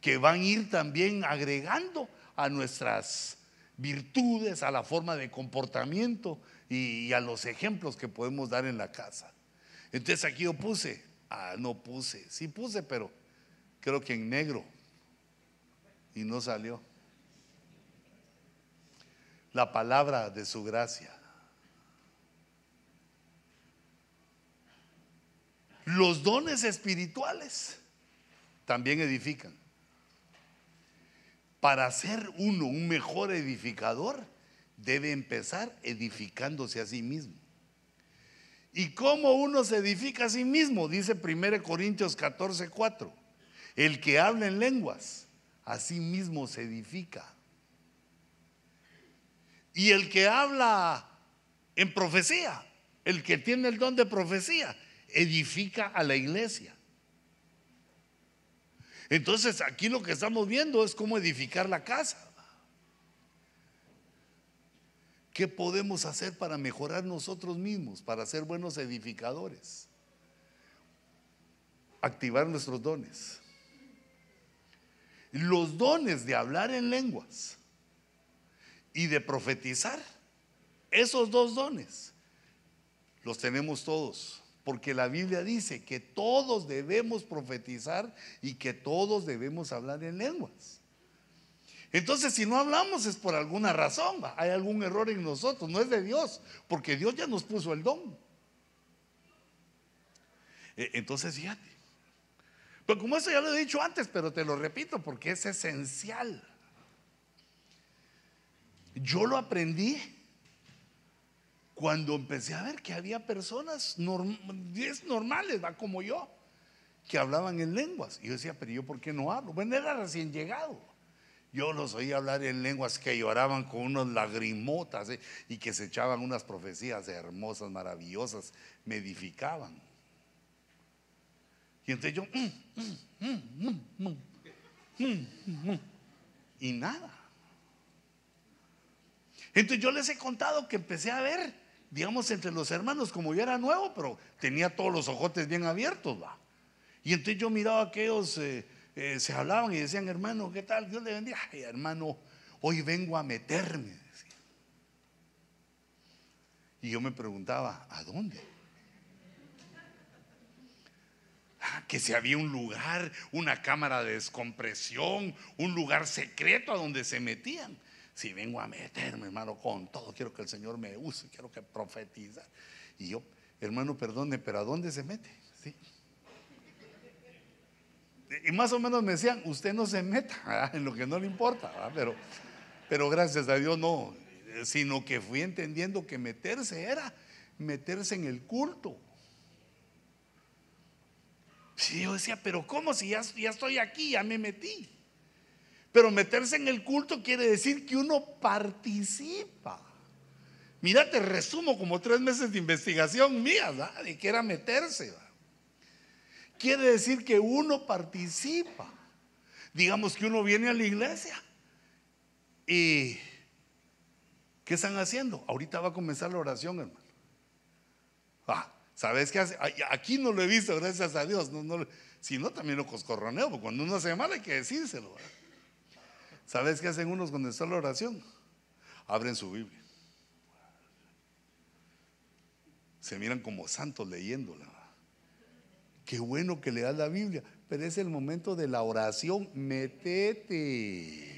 que van a ir también agregando a nuestras virtudes, a la forma de comportamiento y, a los ejemplos que podemos dar en la casa. Entonces aquí yo puse, ah, no puse, sí puse, pero creo que en negro y no salió. La palabra de su gracia. Los dones espirituales también edifican para ser uno un mejor edificador, debe empezar edificándose a sí mismo. ¿Y cómo uno se edifica a sí mismo? Dice 1 Corintios 14, 4. El que habla en lenguas, a sí mismo se edifica. Y el que habla en profecía, el que tiene el don de profecía, edifica a la iglesia. Entonces aquí lo que estamos viendo es cómo edificar la casa. ¿Qué podemos hacer para mejorar nosotros mismos, para ser buenos edificadores? Activar nuestros dones. Los dones de hablar en lenguas y de profetizar, esos dos dones los tenemos todos. Porque la Biblia dice que todos debemos profetizar y que todos debemos hablar en lenguas. Entonces, si no hablamos es por alguna razón, hay algún error en nosotros, no es de Dios, porque Dios ya nos puso el don. E, entonces, fíjate. Pero como eso ya lo he dicho antes, pero te lo repito porque es esencial. Yo lo aprendí cuando empecé a ver que había personas normales, va como yo, que hablaban en lenguas. Y yo decía, pero yo por qué no hablo? Bueno, era recién llegado. Yo los oía hablar en lenguas que lloraban con unos lagrimotas ¿eh? y que se echaban unas profecías hermosas, maravillosas, me edificaban. Y entonces yo, mm, mm, mm, y nada. Entonces yo les he contado que empecé a ver digamos, entre los hermanos, como yo era nuevo, pero tenía todos los ojotes bien abiertos, va. Y entonces yo miraba a aquellos, eh, eh, se hablaban y decían, hermano, ¿qué tal? Dios le bendiga. Hermano, hoy vengo a meterme. Y yo me preguntaba, ¿a dónde? Ah, que si había un lugar, una cámara de descompresión, un lugar secreto a donde se metían si vengo a meterme, hermano, con todo, quiero que el Señor me use, quiero que profetiza. Y yo, hermano, perdone, pero ¿a dónde se mete? ¿Sí? Y más o menos me decían, usted no se meta en lo que no le importa, pero, pero gracias a Dios no, sino que fui entendiendo que meterse era meterse en el culto. Sí, yo decía, pero ¿cómo si ya, ya estoy aquí, ya me metí? Pero meterse en el culto quiere decir que uno participa. Mira, te resumo como tres meses de investigación mía, de que era meterse. Quiere decir que uno participa. Digamos que uno viene a la iglesia y ¿qué están haciendo? Ahorita va a comenzar la oración, hermano. Ah, ¿sabes qué hace? Aquí no lo he visto, gracias a Dios. si no, también lo coscorroneo, porque cuando uno hace mal hay que decírselo. ¿Sabes qué hacen unos cuando está la oración? Abren su Biblia. Se miran como santos leyéndola. Qué bueno que leas la Biblia, pero es el momento de la oración. Metete.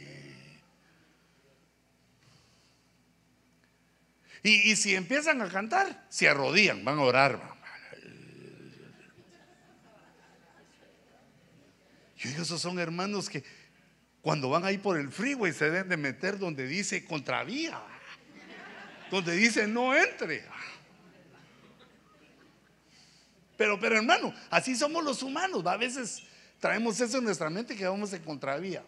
Y, si empiezan a cantar, se arrodillan, van a orar. Yo digo, esos son hermanos que cuando van ahí por el freeway se deben de meter donde dice contravía, donde dice no entre. Pero, pero hermano, así somos los humanos. A veces traemos eso en nuestra mente que vamos en contravía.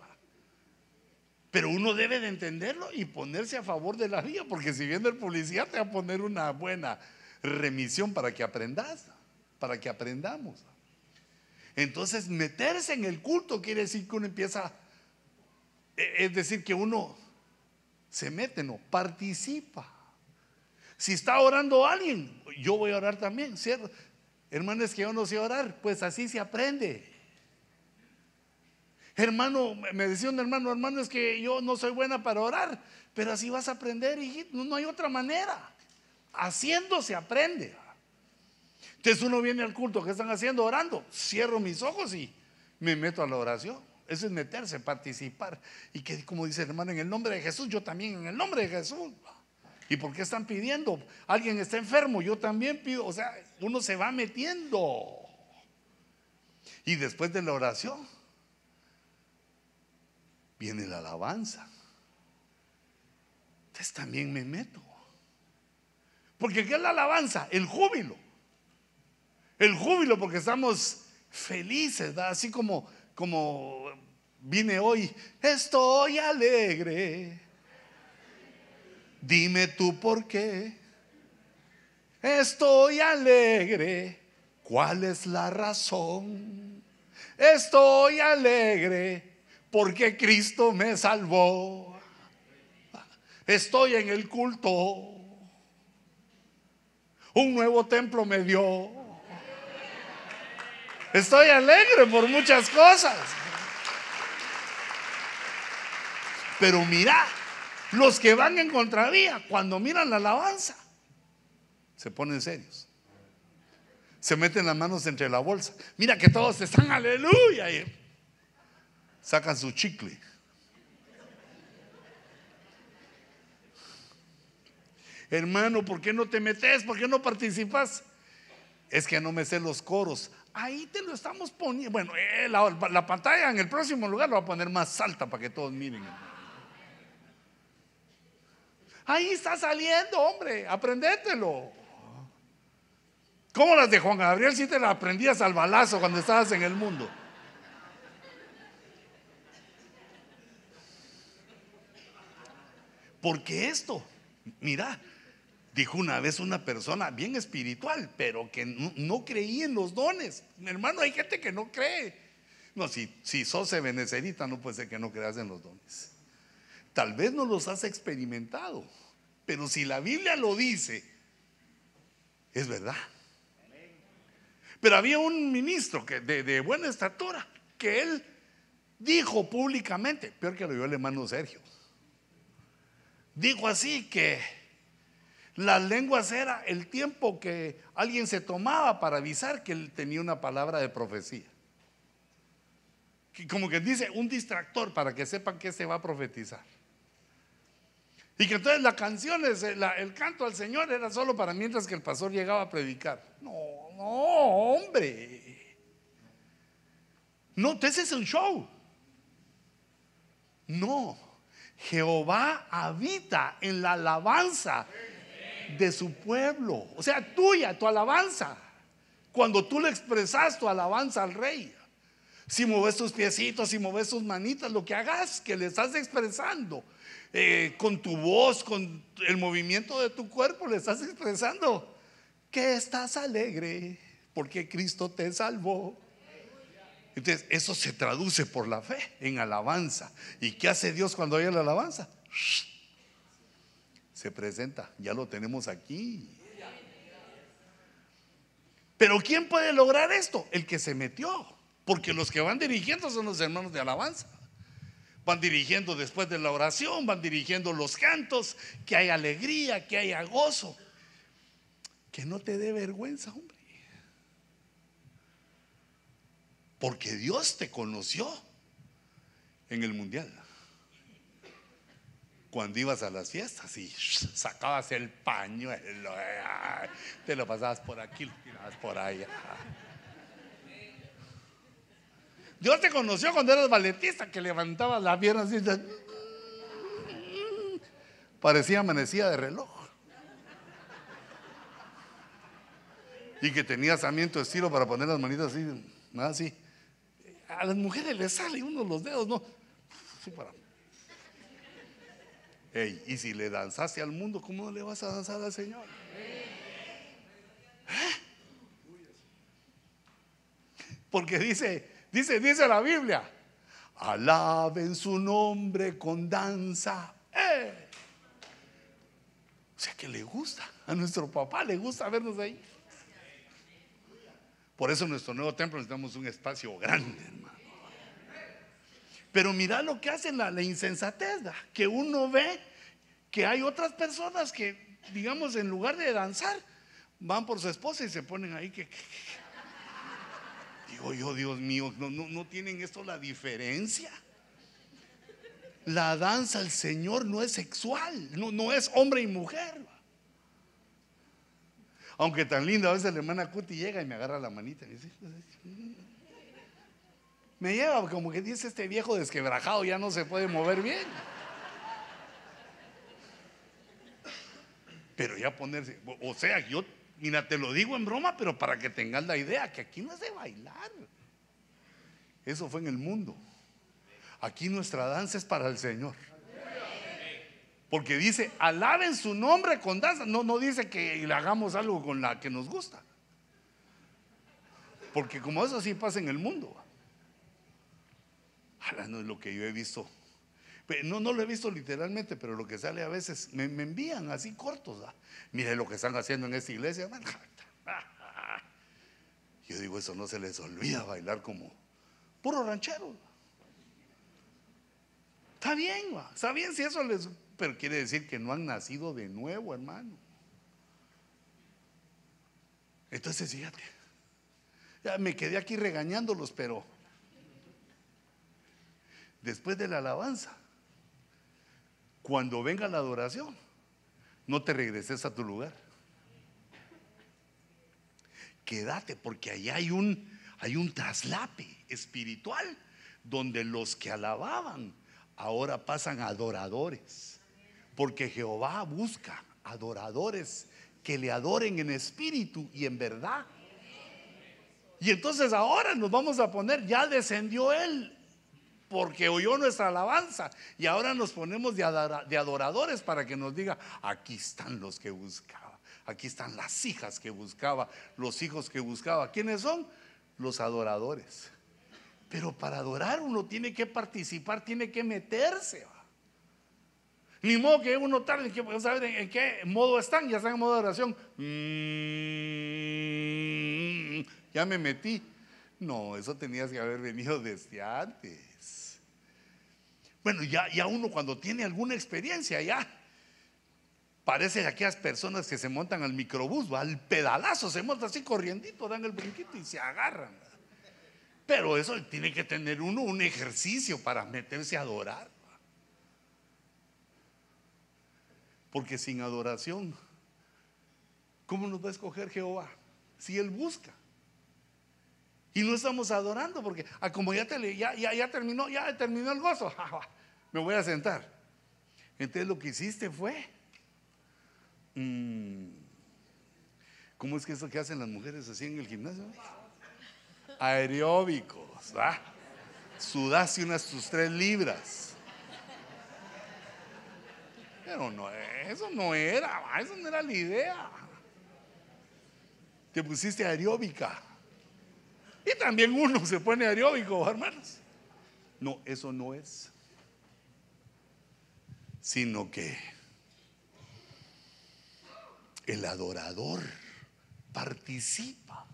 Pero uno debe de entenderlo y ponerse a favor de la vía, porque si viene el policía te va a poner una buena remisión para que aprendas, para que aprendamos. Entonces, meterse en el culto quiere decir que uno empieza e, es decir, que uno se mete, no, participa. Si está orando alguien, yo voy a orar también, ¿cierto? Hermano, es que yo no sé orar, pues así se aprende. Hermano, me decía un hermano, hermano, es que yo no soy buena para orar, pero así vas a aprender, hijito, no, no hay otra manera. Haciendo se aprende. Entonces uno viene al culto, ¿qué están haciendo? Orando. Cierro mis ojos y me meto a la oración. Eso es meterse, participar. Y que como dice el hermano, en el nombre de Jesús, yo también en el nombre de Jesús. ¿Y por qué están pidiendo? Alguien está enfermo, yo también pido. O sea, uno se va metiendo. Y después de la oración, viene la alabanza. Entonces también me meto. Porque ¿qué es la alabanza? El júbilo. El júbilo porque estamos felices, así como como vine hoy, estoy alegre. Dime tú por qué. Estoy alegre. ¿Cuál es la razón? Estoy alegre porque Cristo me salvó. Estoy en el culto. Un nuevo templo me dio. Estoy alegre por muchas cosas. Pero mira, los que van en contravía, cuando miran la alabanza, se ponen serios. Se meten las manos entre la bolsa. Mira que todos están aleluya. Y sacan su chicle. Hermano, ¿por qué no te metes? ¿Por qué no participas? Es que no me sé los coros. Ahí te lo estamos poniendo. Bueno, eh, la, pantalla en el próximo lugar lo va a poner más alta para que todos miren. Ahí está saliendo, hombre, aprendételo. ¿Cómo las de Juan Gabriel si te las aprendías al balazo cuando estabas en el mundo? Porque esto, mira, Dijo una vez una persona bien espiritual, pero que no, creía en los dones. Hermano, hay gente que no cree. No, si, si sos ebenecerita, no puede ser que no creas en los dones. Tal vez no los has experimentado, pero si la Biblia lo dice, es verdad. Pero había un ministro que, de, buena estatura que él dijo públicamente, peor que lo vio el hermano Sergio, dijo así que las lenguas era el tiempo que alguien se tomaba para avisar que él tenía una palabra de profecía. Como que dice, un distractor para que sepan que se va a profetizar. Y que entonces la canción, el canto al Señor era solo para mientras que el pastor llegaba a predicar. No, no, hombre. No, entonces es un show. No, Jehová habita en la alabanza de su pueblo, o sea, tuya, tu alabanza. Cuando tú le expresas tu alabanza al rey, si mueves tus piecitos, si mueves tus manitas, lo que hagas, que le estás expresando eh, con tu voz, con el movimiento de tu cuerpo, le estás expresando que estás alegre porque Cristo te salvó. Entonces, eso se traduce por la fe en alabanza. ¿Y qué hace Dios cuando hay la alabanza? Se presenta, ya lo tenemos aquí. Pero ¿quién puede lograr esto? El que se metió. Porque los que van dirigiendo son los hermanos de alabanza. Van dirigiendo después de la oración, van dirigiendo los cantos, que hay alegría, que haya gozo. Que no te dé vergüenza, hombre. Porque Dios te conoció en el mundial. Cuando ibas a las fiestas y sacabas el pañuelo, te lo pasabas por aquí, lo tirabas por allá. Dios te conoció cuando eras balletista, que levantabas la pierna así. Parecía amanecida de reloj. Y que tenías también estilo para poner las manitas así, nada así. A las mujeres les sale uno los dedos, ¿no? Sí, para. Y si le danzaste al mundo, ¿cómo no le vas a danzar al Señor? ¿Eh? Porque dice, dice, dice la Biblia, alaben su nombre con danza. ¡Eh! O sea que le gusta, a nuestro papá le gusta vernos ahí. Por eso en nuestro nuevo templo necesitamos un espacio grande, hermano. Pero mira lo que hace la, insensatez, que uno ve que hay otras personas que, digamos, en lugar de danzar, van por su esposa y se ponen ahí que... Digo yo, Dios mío, no, no, no tienen esto la diferencia. La danza al Señor no es sexual, no, no es hombre y mujer. Aunque tan linda, a veces la hermana Cuti llega y me agarra la manita y dice, me lleva como que dice este viejo desquebrajado, ya no se puede mover bien. Pero ya ponerse, o sea, yo, mira, te lo digo en broma, pero para que tengas la idea, que aquí no es de bailar. Eso fue en el mundo. Aquí nuestra danza es para el Señor. Porque dice, alaben su nombre con danza. No, no dice que le hagamos algo con la que nos gusta. Porque como eso sí pasa en el mundo no es lo que yo he visto. No, no lo he visto literalmente, pero lo que sale a veces me, envían así cortos. Mire lo que están haciendo en esta iglesia. Yo digo, eso no se les olvida bailar como puro ranchero. Está bien, está bien si eso les... Pero quiere decir que no han nacido de nuevo, hermano. Entonces, fíjate, me quedé aquí regañándolos, pero después de la alabanza, cuando venga la adoración, no te regreses a tu lugar. Quédate porque allá hay un, hay un traslape espiritual donde los que alababan ahora pasan adoradores. Porque Jehová busca adoradores que le adoren en espíritu y en verdad. Y entonces ahora nos vamos a poner, ya descendió Él porque oyó nuestra alabanza y ahora nos ponemos de adoradores para que nos diga, aquí están los que buscaba, aquí están las hijas que buscaba, los hijos que buscaba. ¿Quiénes son? Los adoradores. Pero para adorar uno tiene que participar, tiene que meterse. Ni modo que uno tarde, que saber en qué modo están, ya están en modo de oración. Mm, ya me metí. No, eso tenías que haber venido desde antes. Bueno, ya, uno cuando tiene alguna experiencia, ya parece aquellas personas que se montan al microbús, al pedalazo, se montan así corriendito, dan el brinquito y se agarran. Pero eso tiene que tener uno un ejercicio para meterse a adorar. Porque sin adoración, ¿cómo nos va a escoger Jehová? Si Él busca. Y no estamos adorando porque ah, como ya, te, ya, ya, terminó, ya terminó el gozo, me voy a sentar. Entonces lo que hiciste fue, mm, ¿cómo es que eso que hacen las mujeres así en el gimnasio? Aeróbicos, ¿va? Sudaste unas tus tres libras. Pero no, eso no era, eso no era la idea. Te pusiste aeróbica. Y también uno se pone aeróbico, hermanos. No, eso no es. Sino que el adorador participa,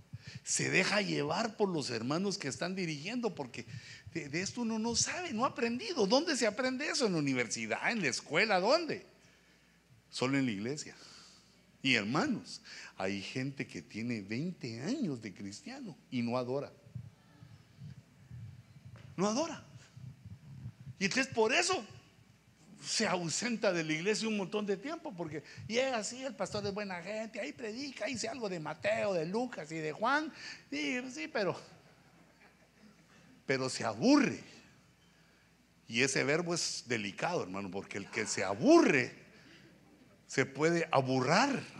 se deja llevar por los hermanos que están dirigiendo, porque de, de, esto uno no sabe, no ha aprendido. ¿Dónde se aprende eso? ¿En la universidad? ¿En la escuela? ¿Dónde? Solo en la iglesia. Y hermanos, hay gente que tiene 20 años de cristiano y no adora. No adora. Y entonces por eso se ausenta de la iglesia un montón de tiempo, porque llega así, el pastor es buena gente, ahí predica, dice algo de Mateo, de Lucas y de Juan, y, sí, pero, pero se aburre. Y ese verbo es delicado, hermano, porque el que se aburre se puede aburrar.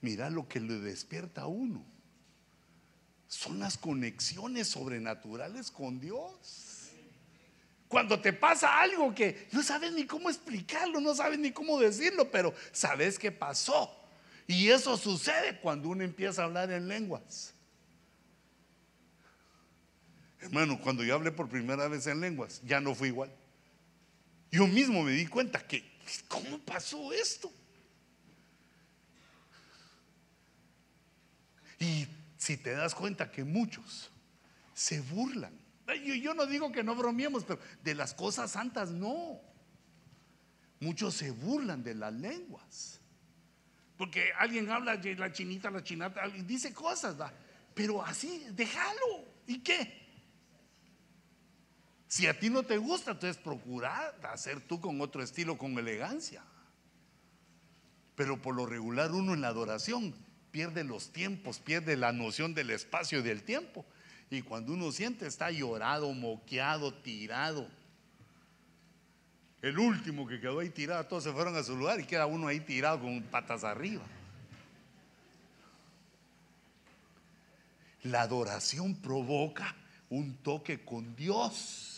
Mira lo que le despierta a uno. Son las conexiones sobrenaturales con Dios. Cuando te pasa algo que no sabes ni cómo explicarlo, no sabes ni cómo decirlo, pero sabes que pasó. Y eso sucede cuando uno empieza a hablar en lenguas. Hermano, cuando yo hablé por primera vez en lenguas, ya no fue igual. Yo mismo me di cuenta que, ¿cómo pasó esto? Y si te das cuenta que muchos se burlan. Yo, no digo que no bromeemos, pero de las cosas santas no. Muchos se burlan de las lenguas. Porque alguien habla de la chinita, la chinata, dice cosas, ¿va? pero así, déjalo. ¿Y qué? Si a ti no te gusta, entonces procura hacer tú con otro estilo, con elegancia. Pero por lo regular uno en la adoración pierde los tiempos, pierde la noción del espacio y del tiempo. Y cuando uno siente está llorado, moqueado, tirado. El último que quedó ahí tirado, todos se fueron a su lugar y queda uno ahí tirado con patas arriba. La adoración provoca un toque con Dios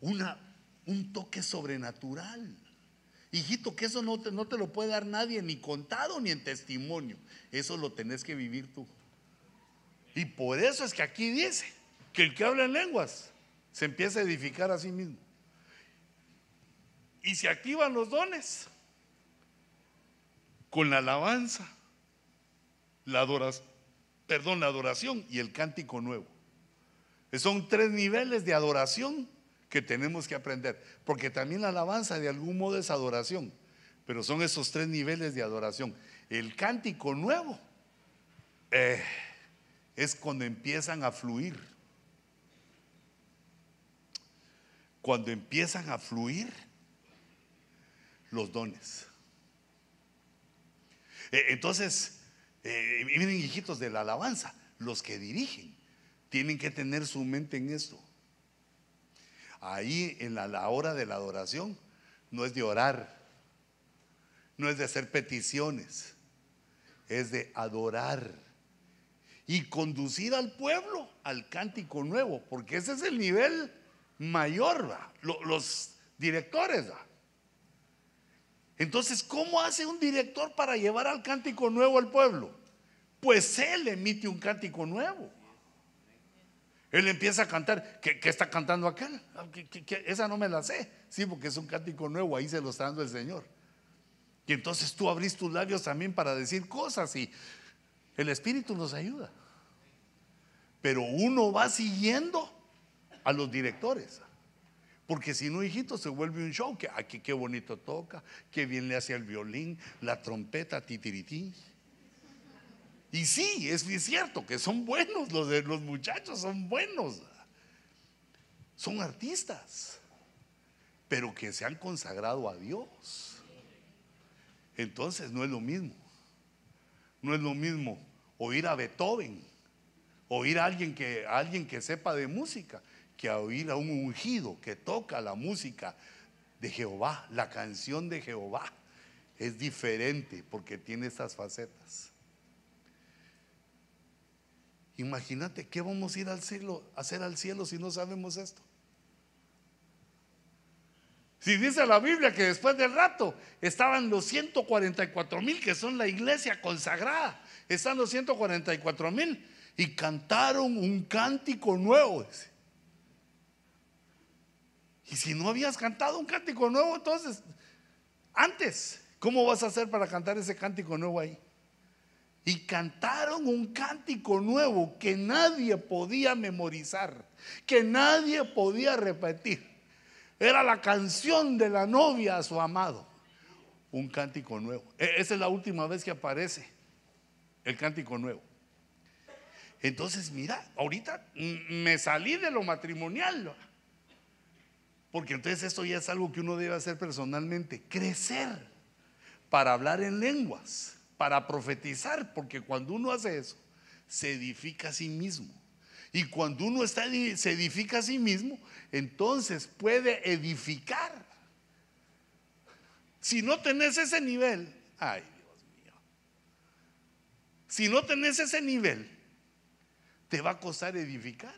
una, un toque sobrenatural. Hijito, que eso no te, no te lo puede dar nadie, ni contado ni en testimonio. Eso lo tenés que vivir tú. Y por eso es que aquí dice que el que habla en lenguas se empieza a edificar a sí mismo. Y se activan los dones con la alabanza, la adoración, perdón, la adoración y el cántico nuevo. Son tres niveles de adoración que tenemos que aprender. Porque también la alabanza de algún modo es adoración. Pero son esos tres niveles de adoración. El cántico nuevo eh, es cuando empiezan a fluir. Cuando empiezan a fluir los dones. Eh, entonces, eh, miren hijitos de la alabanza, los que dirigen tienen que tener su mente en esto. Ahí en la, hora de la adoración no es de orar, no es de hacer peticiones, es de adorar y conducir al pueblo al cántico nuevo, porque ese es el nivel mayor, los directores. Entonces, ¿cómo hace un director para llevar al cántico nuevo al pueblo? Pues él emite un cántico nuevo. Él empieza a cantar, ¿qué, está cantando aquel? Ah, esa no me la sé. Sí, porque es un cántico nuevo, ahí se lo está dando el Señor. Y entonces tú abrís tus labios también para decir cosas y el Espíritu nos ayuda. Pero uno va siguiendo a los directores. Porque si no, hijito, se vuelve un show. Que aquí qué bonito toca, qué bien le hace el violín, la trompeta, titiritín. Y sí, es, cierto que son buenos, los, los muchachos son buenos. Son artistas, pero que se han consagrado a Dios. Entonces no es lo mismo. No es lo mismo oír a Beethoven, oír a alguien que, alguien que sepa de música, que oír a un ungido que toca la música de Jehová, la canción de Jehová. Es diferente porque tiene estas facetas. Imagínate qué vamos a ir al cielo, a hacer al cielo si no sabemos esto. Si dice la Biblia que después del rato estaban los 144 mil que son la iglesia consagrada, están los 144 mil y cantaron un cántico nuevo. Y si no habías cantado un cántico nuevo, entonces, antes, ¿cómo vas a hacer para cantar ese cántico nuevo ahí? Y cantaron un cántico nuevo que nadie podía memorizar, que nadie podía repetir. Era la canción de la novia a su amado. Un cántico nuevo. E, esa es la última vez que aparece el cántico nuevo. Entonces, mira, ahorita me salí de lo matrimonial. Porque entonces esto ya es algo que uno debe hacer personalmente, crecer para hablar en lenguas, para profetizar, porque cuando uno hace eso, se edifica a sí mismo. Y cuando uno está, se edifica a sí mismo, entonces puede edificar. Si no tenés ese nivel, ay Dios mío, si no tenés ese nivel, te va a costar edificar.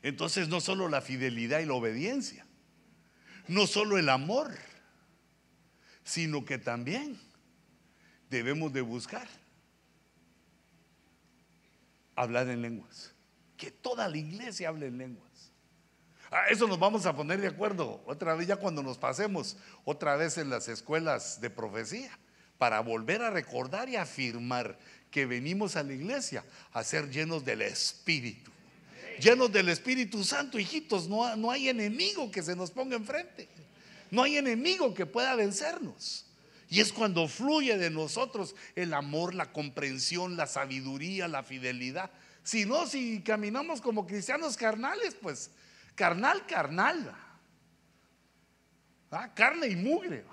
Entonces no solo la fidelidad y la obediencia, no solo el amor, sino que también debemos de buscar hablar en lenguas. Que toda la iglesia hable en lenguas. Eso nos vamos a poner de acuerdo otra vez ya cuando nos pasemos otra vez en las escuelas de profecía para volver a recordar y afirmar que venimos a la iglesia a ser llenos del Espíritu llenos del Espíritu Santo, hijitos, no, no hay enemigo que se nos ponga enfrente. No hay enemigo que pueda vencernos. Y es cuando fluye de nosotros el amor, la comprensión, la sabiduría, la fidelidad. Si no, si caminamos como cristianos carnales, pues carnal, carnal. Ah, carne y mugre.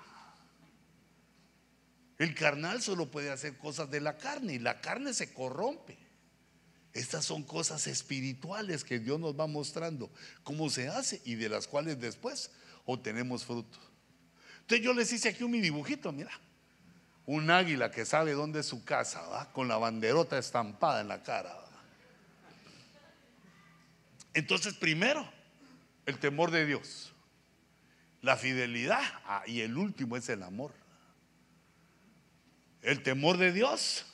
El carnal solo puede hacer cosas de la carne y la carne se corrompe. Estas son cosas espirituales que Dios nos va mostrando cómo se hace y de las cuales después obtenemos fruto. Entonces yo les hice aquí un mi dibujito, mira. Un águila que sabe dónde es su casa, ¿va? con la banderota estampada en la cara. Entonces, primero, el temor de Dios, la fidelidad ah, y el último es el amor. El temor de Dios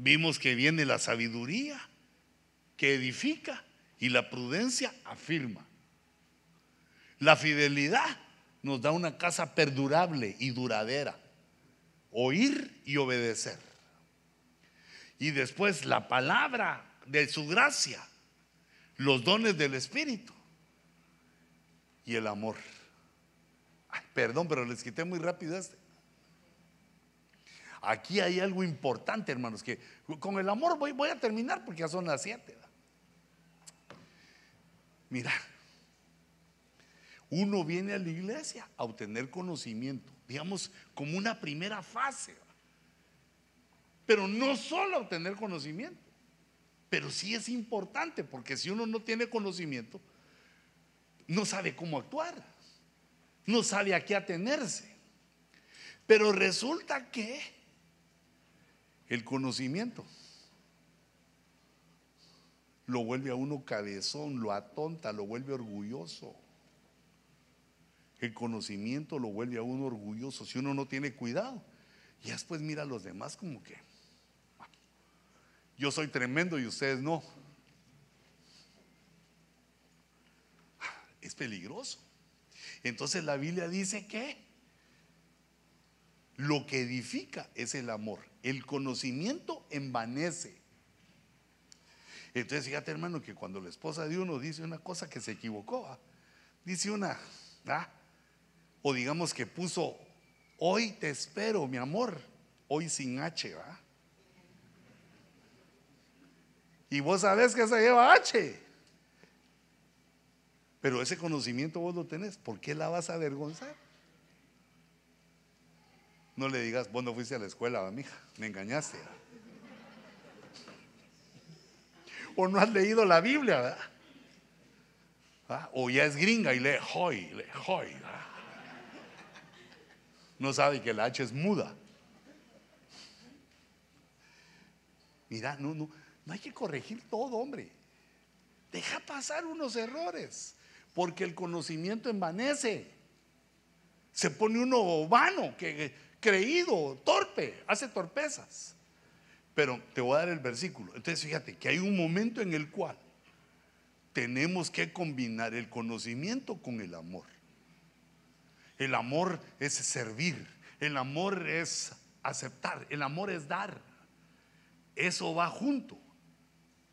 Vimos que viene la sabiduría que edifica y la prudencia afirma. La fidelidad nos da una casa perdurable y duradera. Oír y obedecer. Y después la palabra de su gracia, los dones del Espíritu y el amor. perdón, pero les quité muy rápido este. Aquí hay algo importante, hermanos, que con el amor voy, a terminar porque ya son las siete. Mira, uno viene a la iglesia a obtener conocimiento, digamos, como una primera fase. Pero no solo obtener conocimiento, pero sí es importante, porque si uno no tiene conocimiento, no sabe cómo actuar, no sabe a qué atenerse. Pero resulta que el conocimiento lo vuelve a uno cabezón, lo atonta, lo vuelve orgulloso. El conocimiento lo vuelve a uno orgulloso si uno no tiene cuidado. Y después mira a los demás como que yo soy tremendo y ustedes no. Es peligroso. Entonces la Biblia dice que lo que edifica es el amor. El conocimiento envanece. Entonces, fíjate, hermano, que cuando la esposa de uno dice una cosa que se equivocó, dice una, o digamos que puso, hoy te espero, mi amor, hoy sin H, ¿va? Y vos sabés que se lleva H. Pero ese conocimiento vos lo tenés, ¿por qué la vas a avergonzar? No le digas, vos no fuiste a la escuela, mija, me engañaste. O no has leído la Biblia, ¿verdad? O ya es gringa y lee hoy, lee hoy. No sabe que la H es muda. Mira, no, no, no hay que corregir todo, hombre. Deja pasar unos errores. Porque el conocimiento envanece. Se pone uno vano, creído, torpe, hace torpezas. Pero te voy a dar el versículo. Entonces fíjate que hay un momento en el cual tenemos que combinar el conocimiento con el amor. El amor es servir, el amor es aceptar, el amor es dar. Eso va junto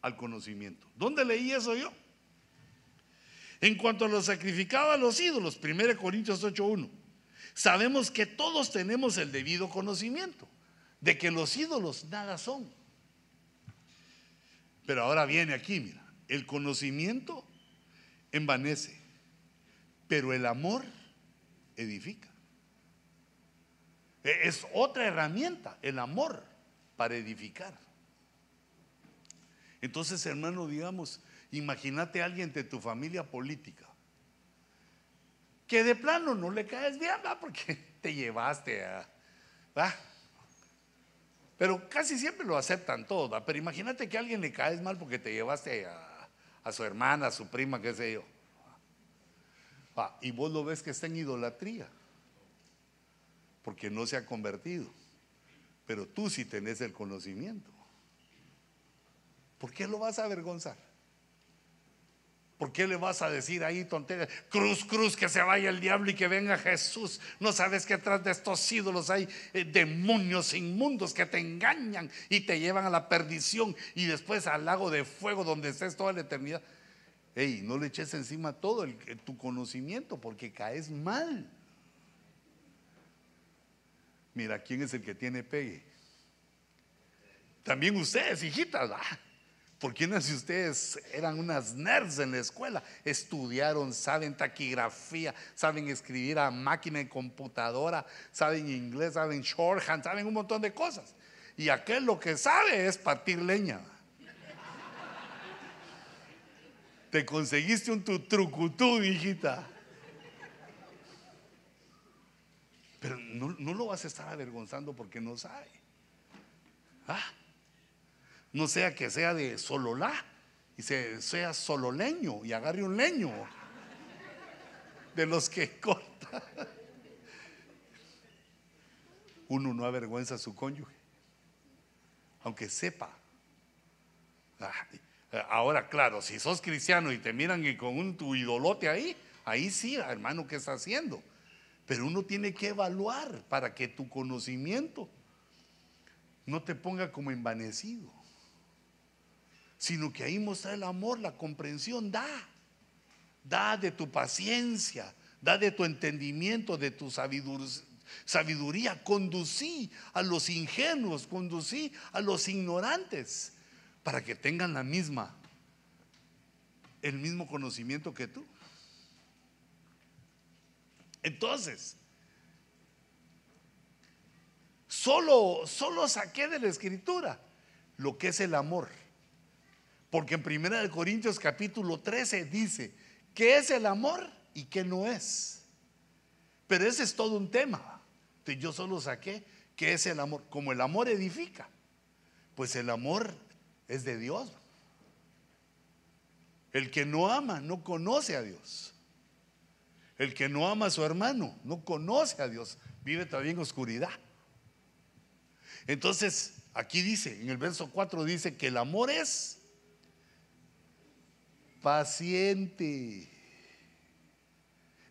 al conocimiento. ¿Dónde leí eso yo? En cuanto a lo sacrificado a los ídolos, 1 Corintios 8.1, sabemos que todos tenemos el debido conocimiento de que los ídolos nada son. Pero ahora viene aquí, mira, el conocimiento envanece, pero el amor edifica. E, es otra herramienta, el amor para edificar. Entonces, hermano, digamos, imagínate a alguien de tu familia política que de plano no le caes bien, ¿va? porque te llevaste a... Pero casi siempre lo aceptan todos, ¿va? pero imagínate que a alguien le caes mal porque te llevaste a, a su hermana, a su prima, qué sé yo. Y vos lo ves que está en idolatría, porque no se ha convertido. Pero tú sí tenés el conocimiento. ¿Por qué lo vas a avergonzar? ¿Por qué le vas a decir ahí tonterías? Cruz, cruz, que se vaya el diablo y que venga Jesús. No sabes que atrás de estos ídolos hay eh, demonios inmundos que te engañan y te llevan a la perdición y después al lago de fuego donde estés toda la eternidad. Ey, no le eches encima todo tu conocimiento porque caes mal. Mira, ¿quién es el que tiene pegue? También ustedes, hijitas. ¿Por no si ustedes eran unas nerds en la escuela? Estudiaron, saben taquigrafía, saben escribir a máquina y computadora, saben inglés, saben shorthand, saben un montón de cosas. Y aquel lo que sabe es partir leña. Te conseguiste un tu trucutú, hijita. Pero no, no, lo vas a estar avergonzando porque no sabe. ¿Ah? No sea que sea de sololá y sea sololeño y agarre un leño de los que corta. Uno no avergüenza a su cónyuge, aunque sepa. Ah, Ahora, claro, si sos cristiano y te miran y con un tu idolote ahí, ahí sí, hermano, ¿qué está haciendo? Pero uno tiene que evaluar para que tu conocimiento no te ponga como envanecido, sino que ahí muestra el amor, la comprensión, da, da de tu paciencia, da de tu entendimiento, de tu sabiduría, conducí a los ingenuos, conducí a los ignorantes para que tengan la misma, el mismo conocimiento que tú. Entonces, solo, solo saqué de la escritura lo que es el amor. Porque en 1 Corintios capítulo 13 dice, ¿qué es el amor y qué no es? Pero ese es todo un tema. Entonces yo solo saqué qué es el amor. Como el amor edifica, pues el amor es de Dios. El que no ama no conoce a Dios. El que no ama a su hermano no conoce a Dios. Vive todavía en oscuridad. Entonces, aquí dice, en el verso 4 dice que el amor es paciente.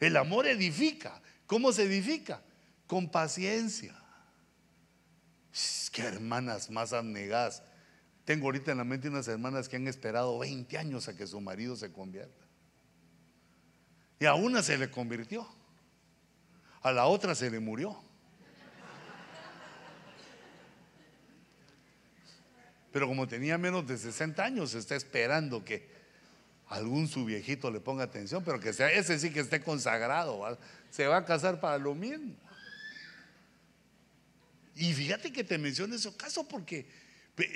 El amor edifica. ¿Cómo se edifica? Con paciencia. Qué hermanas más abnegadas tengo ahorita en la mente unas hermanas que han esperado 20 años a que su marido se convierta. Y a una se le convirtió, a la otra se le murió. Pero como tenía menos de 60 años, está esperando que algún su viejito le ponga atención, pero que sea ese sí que esté consagrado, se va a casar para lo mismo. Y fíjate que te menciono ese caso porque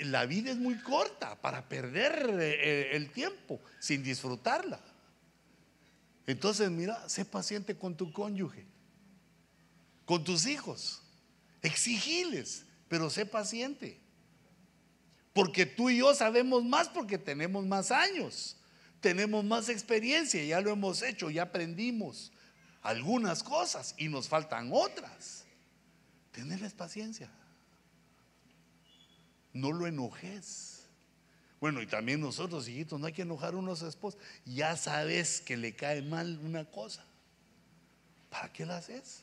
la vida es muy corta para perder eh, el tiempo sin disfrutarla. Entonces, mira, sé paciente con tu cónyuge, con tus hijos. Exigiles, pero sé paciente. Porque tú y yo sabemos más porque tenemos más años. tenemos más experiencia, ya lo hemos hecho, ya aprendimos algunas cosas y nos faltan otras. Tenerles paciencia. No lo enojes. Bueno, y también nosotros, hijitos, no hay que enojar a unos esposos. Ya sabes que le cae mal una cosa. ¿Para qué la haces?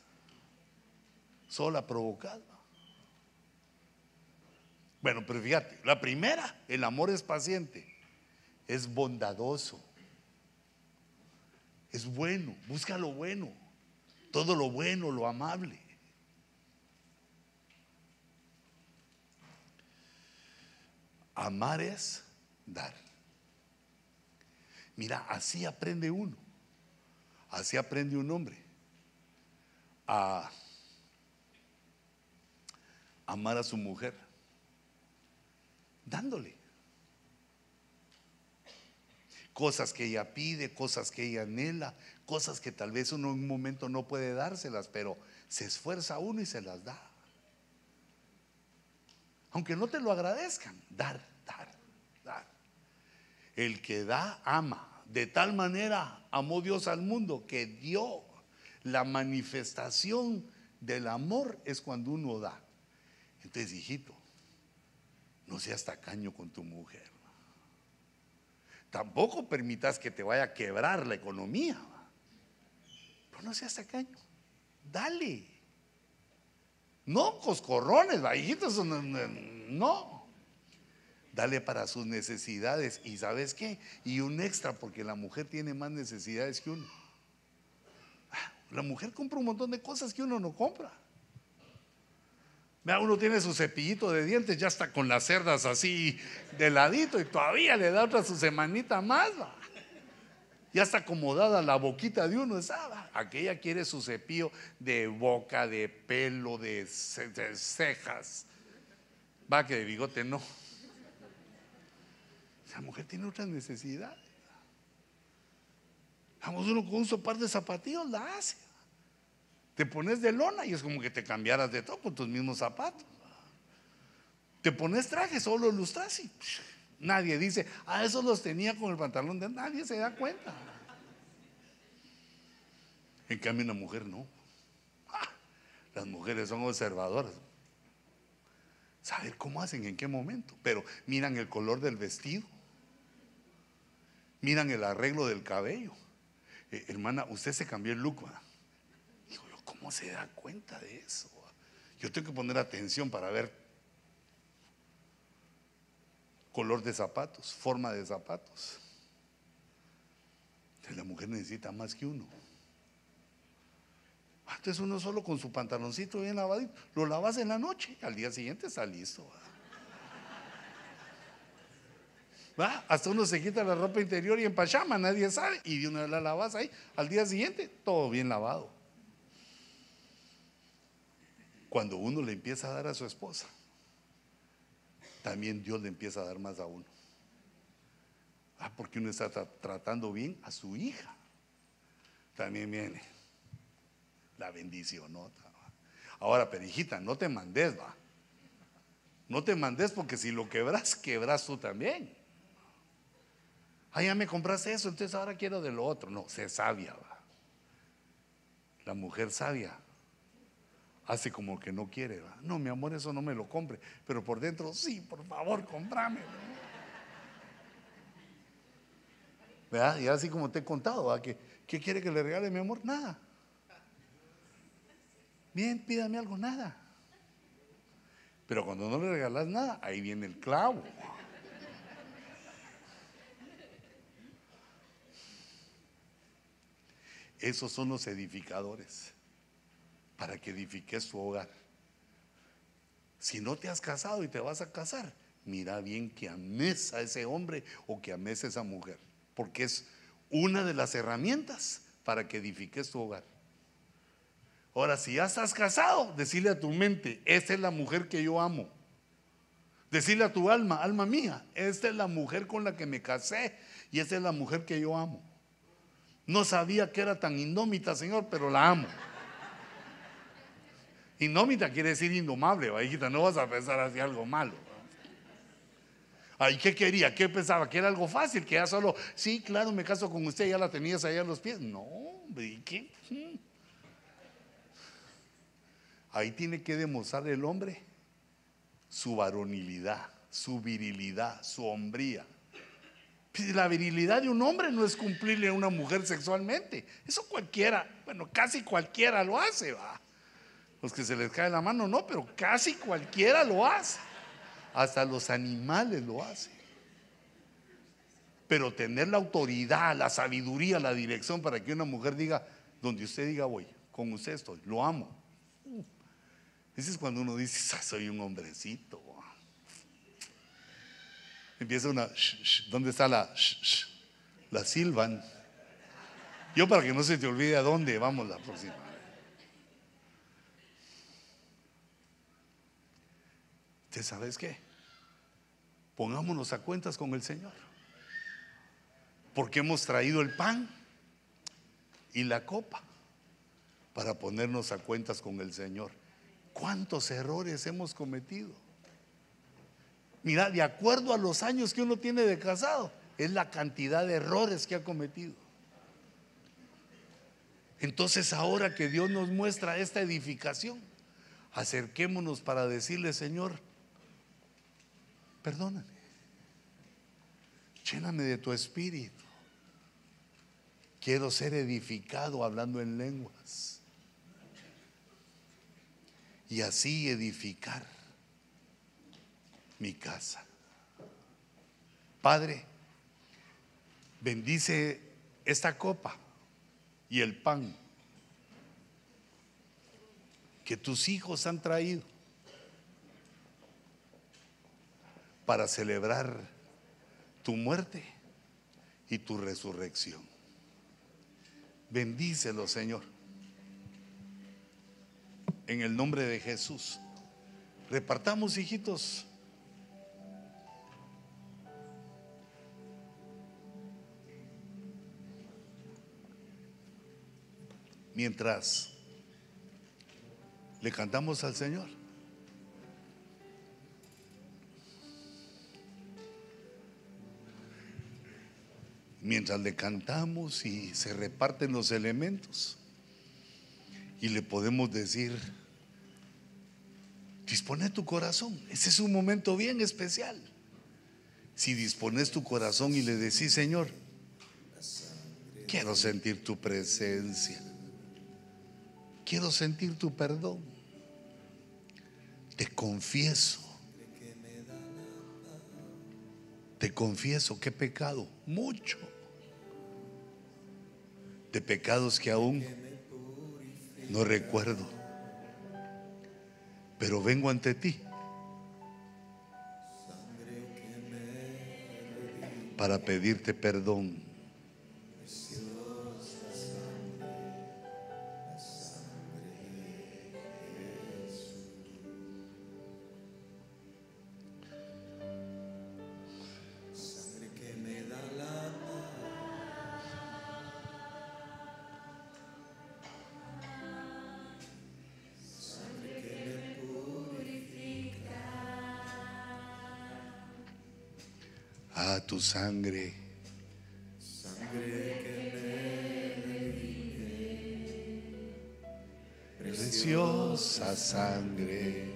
Solo la provocada. Bueno, pero fíjate, la primera, el amor es paciente, es bondadoso, es bueno, busca lo bueno, todo lo bueno, lo amable. Amar es dar. Mira, así aprende uno, así aprende un hombre a amar a su mujer dándole. Cosas que ella pide, cosas que ella anhela, cosas que tal vez uno en un momento no puede dárselas, pero se esfuerza uno y se las da. Aunque no te lo agradezcan, dar, dar, dar. El que da, ama. De tal manera amó Dios al mundo que dio. La manifestación del amor es cuando uno da. Entonces, hijito, no seas tacaño con tu mujer. Tampoco permitas que te vaya a quebrar la economía. Pero no seas tacaño. Dale. No coscorrones, hijitos, no. Dale para sus necesidades. ¿Y sabes qué? Y un extra, porque la mujer tiene más necesidades que uno. Ah, la mujer compra un montón de cosas que uno no compra uno tiene su cepillito de dientes, ya está con las cerdas así de ladito y todavía le da otra su semanita más. Ya está acomodada la boquita de uno. ¿sabes? Aquella quiere su cepillo de boca, de pelo, de, cejas. Va que de bigote no. Esa mujer tiene otras necesidades. Vamos uno con un par de zapatillos, la hace. Te pones de lona y es como que te cambiaras de todo con tus mismos zapatos. Te pones traje, solo lustras y nadie dice, ah, eso los tenía con el pantalón de nadie se da cuenta. En cambio, una mujer no. Ah, las mujeres son observadoras. Saber cómo hacen, en qué momento. Pero miran el color del vestido. Miran el arreglo del cabello. Eh, hermana, usted se cambió el look. ¿Cómo se da cuenta de eso? Yo tengo que poner atención para ver color de zapatos, forma de zapatos. la mujer necesita más que uno. Ah, entonces uno solo con su pantaloncito bien lavadito, lo lavas en la noche, al día siguiente está listo. Hasta uno se quita la ropa interior y en pachama, nadie sabe, y de una vez la lavas ahí, al día siguiente todo bien lavado cuando uno le empieza a dar a su esposa, también Dios le empieza a dar más a uno. Ah, porque uno está tratando bien a su hija. También viene la bendición. ¿no? Ahora, pero hijita, no te mandes, va. No te mandes porque si lo quebras, quebras tú también. Ah, ya me compraste eso, entonces ahora quiero de lo otro. No, sé sabia, va. La mujer sabia hace como que no quiere. No, mi amor, eso no me lo compre. Pero por dentro, sí, por favor, comprame. ¿Verdad? Y así como te he contado, ¿Qué, ¿qué quiere que le regale mi amor? Nada. Bien, pídame algo, nada. Pero cuando no le regalas nada, ahí viene el clavo. Esos son los edificadores para que edifiques tu hogar. Si no te has casado y te vas a casar, mira bien que ames a ese hombre o que ames a esa mujer, porque es una de las herramientas para que edifiques tu hogar. Ahora, si ya estás casado, decirle a tu mente, esta es la mujer que yo amo. Decirle a tu alma, alma mía, esta es la mujer con la que me casé y esta es la mujer que yo amo. No sabía que era tan indómita, Señor, pero la amo. Indómita quiere decir indomable, hijita, no vas a pensar así algo malo. Ay, ¿qué quería? ¿Qué pensaba? Que era algo fácil, que ya solo, sí, claro, me caso con usted, ya la tenías allá en los pies. No, hombre, ¿y qué? Ahí tiene que demostrar el hombre su varonilidad, su virilidad, su hombría. Pues, la virilidad de un hombre no es cumplirle a una mujer sexualmente. Eso cualquiera, bueno, casi cualquiera lo hace, va. Los que se les cae la mano, no, pero casi cualquiera lo hace. Hasta los animales lo hacen. Pero tener la autoridad, la sabiduría, la dirección para que una mujer diga, donde usted diga voy, con usted estoy, lo amo. Ese es cuando uno dice, soy un hombrecito. Empieza una, ¿dónde está la? la silban. Yo para que no se te olvide a dónde vamos la próxima. ¿Te sabes qué? Pongámonos a cuentas con el Señor. Porque hemos traído el pan y la copa para ponernos a cuentas con el Señor. ¿Cuántos errores hemos cometido? Mira, de acuerdo a los años que uno tiene de casado, es la cantidad de errores que ha cometido. Entonces ahora que Dios nos muestra esta edificación, acerquémonos para decirle, Señor, perdóname, lléname de tu espíritu. Quiero ser edificado hablando en lenguas y así edificar mi casa. Padre, bendice esta copa y el pan que tus hijos han traído para celebrar tu muerte y tu resurrección. Bendícelo, Señor en el nombre de Jesús. Repartamos, hijitos. Mientras le cantamos al Señor. Mientras le cantamos y se reparten los elementos y le podemos decir, dispone tu corazón. Ese es un momento bien especial. Si dispones tu corazón y le decís, Señor, quiero sentir tu presencia, quiero sentir tu perdón, te confieso, te confieso que he pecado mucho, de pecados que aún no recuerdo. Pero vengo ante ti para pedirte perdón. Sangre. Sangre que me Preciosa sangre.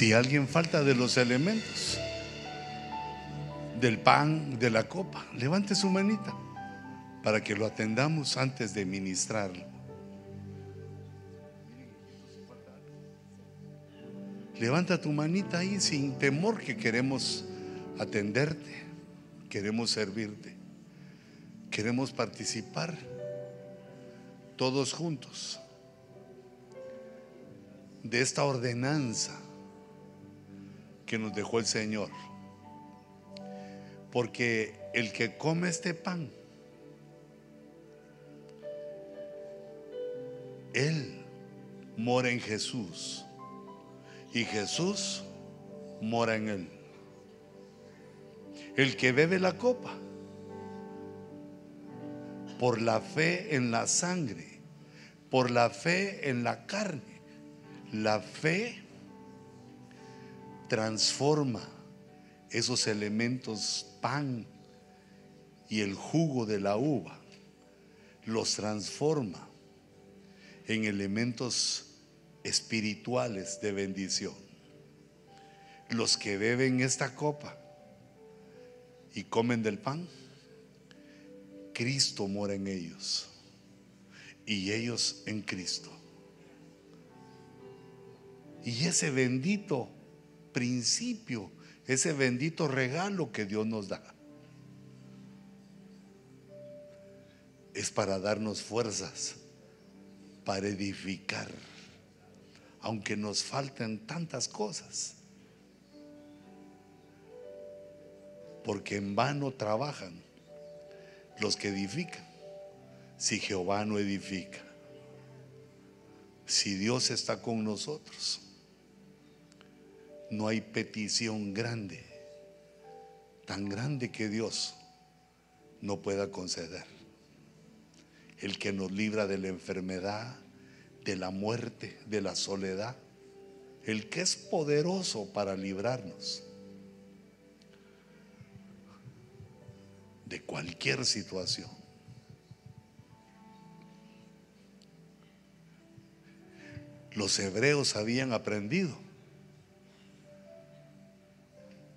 Si alguien falta de los elementos, del pan, de la copa, levante su manita para que lo atendamos antes de ministrarlo. Levanta tu manita ahí sin temor que queremos atenderte, queremos servirte, queremos participar todos juntos de esta ordenanza que nos dejó el Señor. Porque el que come este pan, Él mora en Jesús y Jesús mora en Él. El que bebe la copa, por la fe en la sangre, por la fe en la carne, la fe transforma esos elementos pan y el jugo de la uva, los transforma en elementos espirituales de bendición. Los que beben esta copa y comen del pan, Cristo mora en ellos. y ellos en Cristo. Y ese bendito principio, ese bendito regalo que Dios nos da, es para darnos fuerzas, para edificar, aunque nos falten tantas cosas. Porque en vano trabajan los que edifican, si Jehová no edifica, si Dios está con nosotros no hay petición grande, tan grande que Dios no pueda conceder. El que nos libra de la enfermedad, de la muerte, de la soledad. El que es poderoso para librarnos de cualquier situación. Los hebreos habían aprendido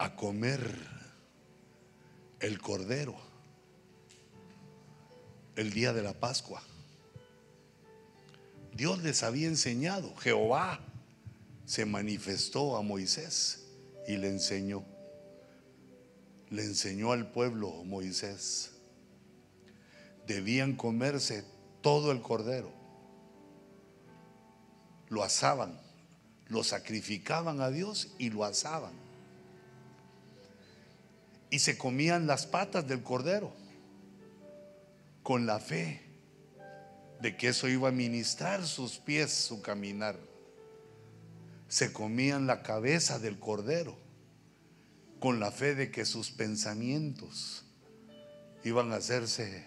a comer el cordero el día de la Pascua. Dios les había enseñado, Jehová se manifestó a Moisés y le enseñó. Le enseñó al pueblo Moisés. Debían comerse todo el cordero. Lo asaban, lo sacrificaban a Dios y lo asaban y se comían las patas del cordero con la fe de que eso iba a ministrar sus pies, su caminar. Se comían la cabeza del cordero con la fe de que sus pensamientos iban a hacerse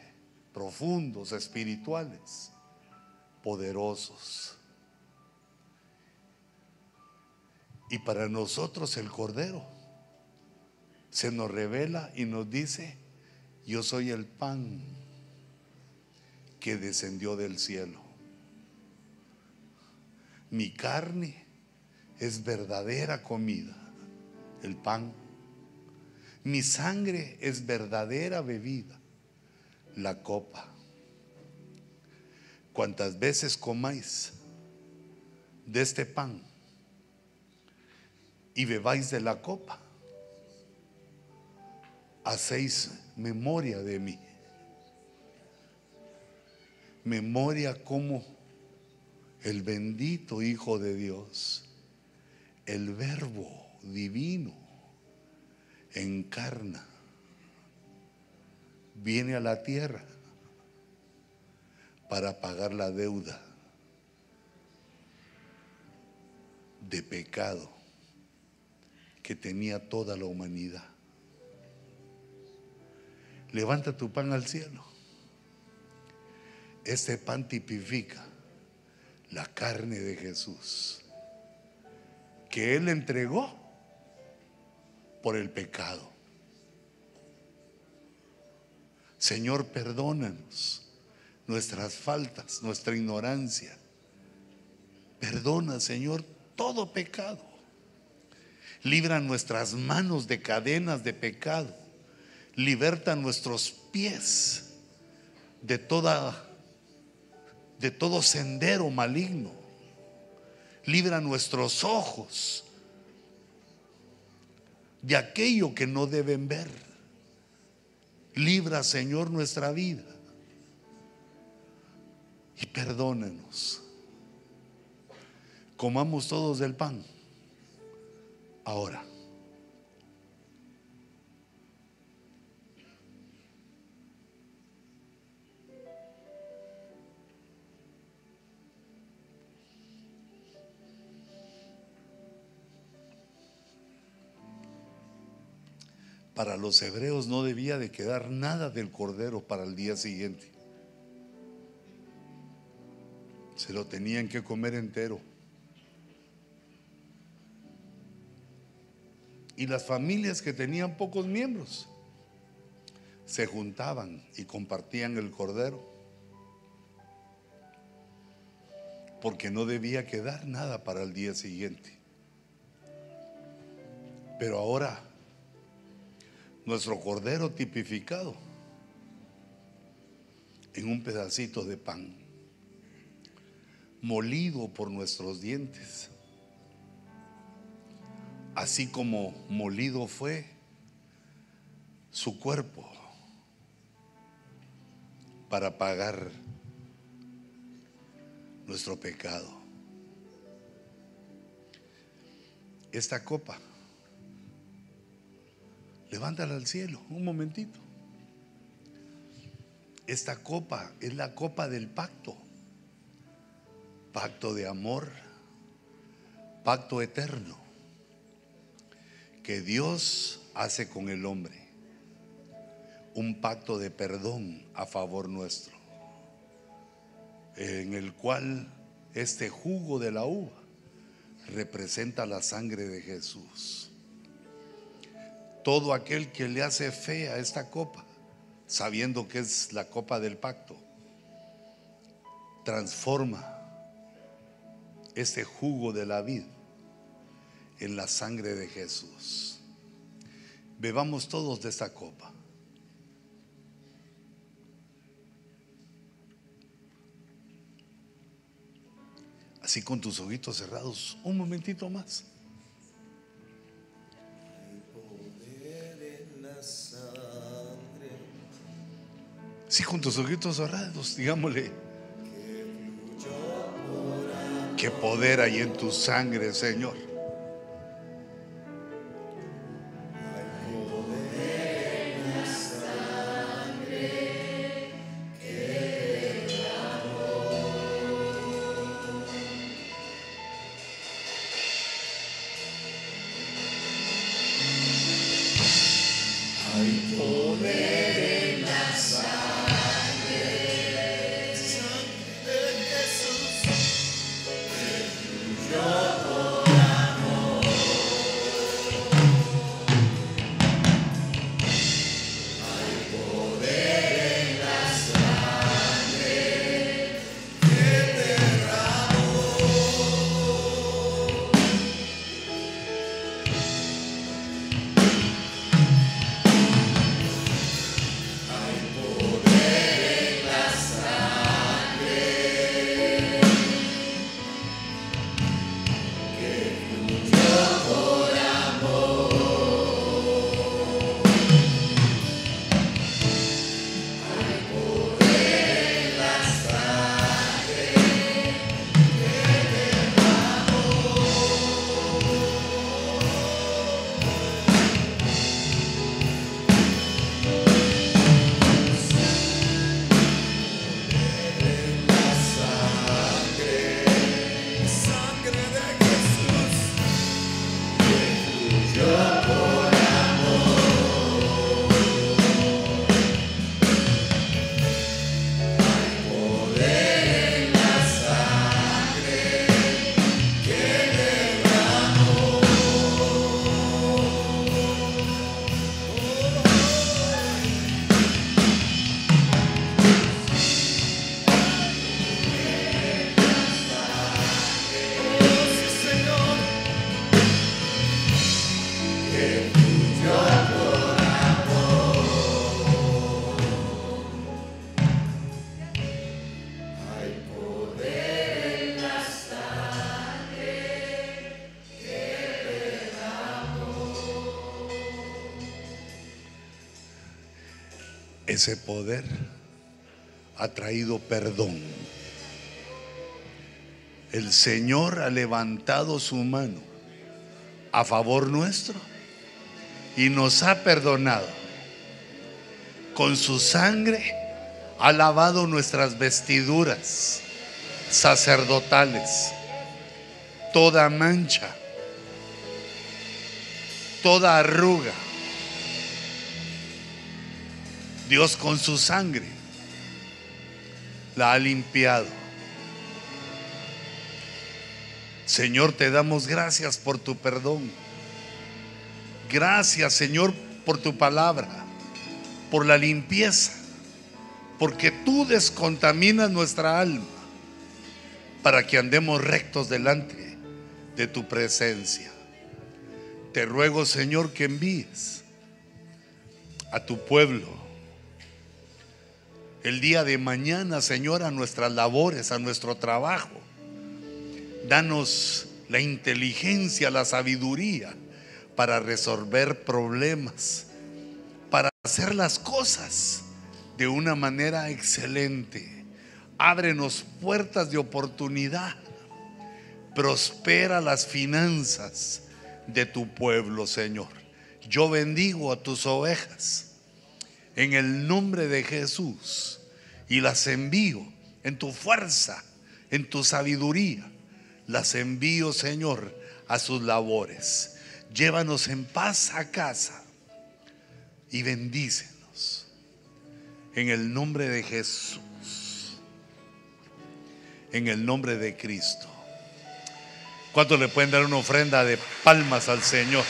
profundos, espirituales, poderosos. Y para nosotros el cordero se nos revela y nos dice, yo soy el pan que descendió del cielo. Mi carne es verdadera comida, el pan. Mi sangre es verdadera bebida, la copa. Cuantas veces comáis de este pan y bebáis de la copa, hacéis memoria de mí. Memoria como el bendito Hijo de Dios, el Verbo divino, encarna, viene a la tierra para pagar la deuda de pecado que tenía toda la humanidad levanta tu pan al cielo. Este pan tipifica la carne de Jesús, que Él entregó por el pecado. Señor, perdónanos nuestras faltas, nuestra ignorancia. Perdona, Señor, todo pecado. Libra nuestras manos de cadenas de pecado liberta nuestros pies de toda de todo sendero maligno. Libra nuestros ojos de aquello que no deben ver. Libra, Señor, nuestra vida. Y perdónenos. Comamos todos del pan. Ahora. Para los hebreos no debía de quedar nada del cordero para el día siguiente. Se lo tenían que comer entero. Y las familias que tenían pocos miembros se juntaban y compartían el cordero. Porque no debía quedar nada para el día siguiente. Pero ahora nuestro cordero tipificado en un pedacito de pan. molido por nuestros dientes, así como molido fue su cuerpo para pagar nuestro pecado. Esta copa, levántala al cielo un momentito. Esta copa es la copa del pacto, pacto de amor, pacto eterno que Dios hace con el hombre, un pacto de perdón a favor nuestro, en el cual este jugo de la uva representa la sangre de Jesús. Todo aquel que le hace fe a esta copa, sabiendo que es la copa del pacto, transforma este jugo de la vida en la sangre de Jesús. Bebamos todos de esta copa. Así con tus ojitos cerrados, un momentito más. Si con tus ojitos cerrados, digámosle, qué poder hay en tu sangre, Señor. Ese poder ha traído perdón. El Señor ha levantado su mano a favor nuestro y nos ha perdonado. Con su sangre ha lavado nuestras vestiduras sacerdotales, toda mancha, toda arruga. Dios con su sangre la ha limpiado. Señor, te damos gracias por tu perdón. Gracias, Señor, por tu palabra, por la limpieza, porque tú descontaminas nuestra alma para que andemos rectos delante de tu presencia. Te ruego, Señor, que envíes a tu pueblo el día de mañana, Señor, a nuestras labores, a nuestro trabajo, Danos la inteligencia, la sabiduría para resolver problemas, para hacer las cosas de una manera excelente. Ábrenos puertas de oportunidad. Prospera las finanzas de tu pueblo, Señor. Yo bendigo a tus ovejas en el nombre de Jesús y las envío en tu fuerza, en tu sabiduría. Las envío, Señor, a sus labores. Llévanos en paz a casa y bendícenos en el nombre de Jesús, en el nombre de Cristo. ¿Cuántos le pueden dar una ofrenda de palmas al Señor?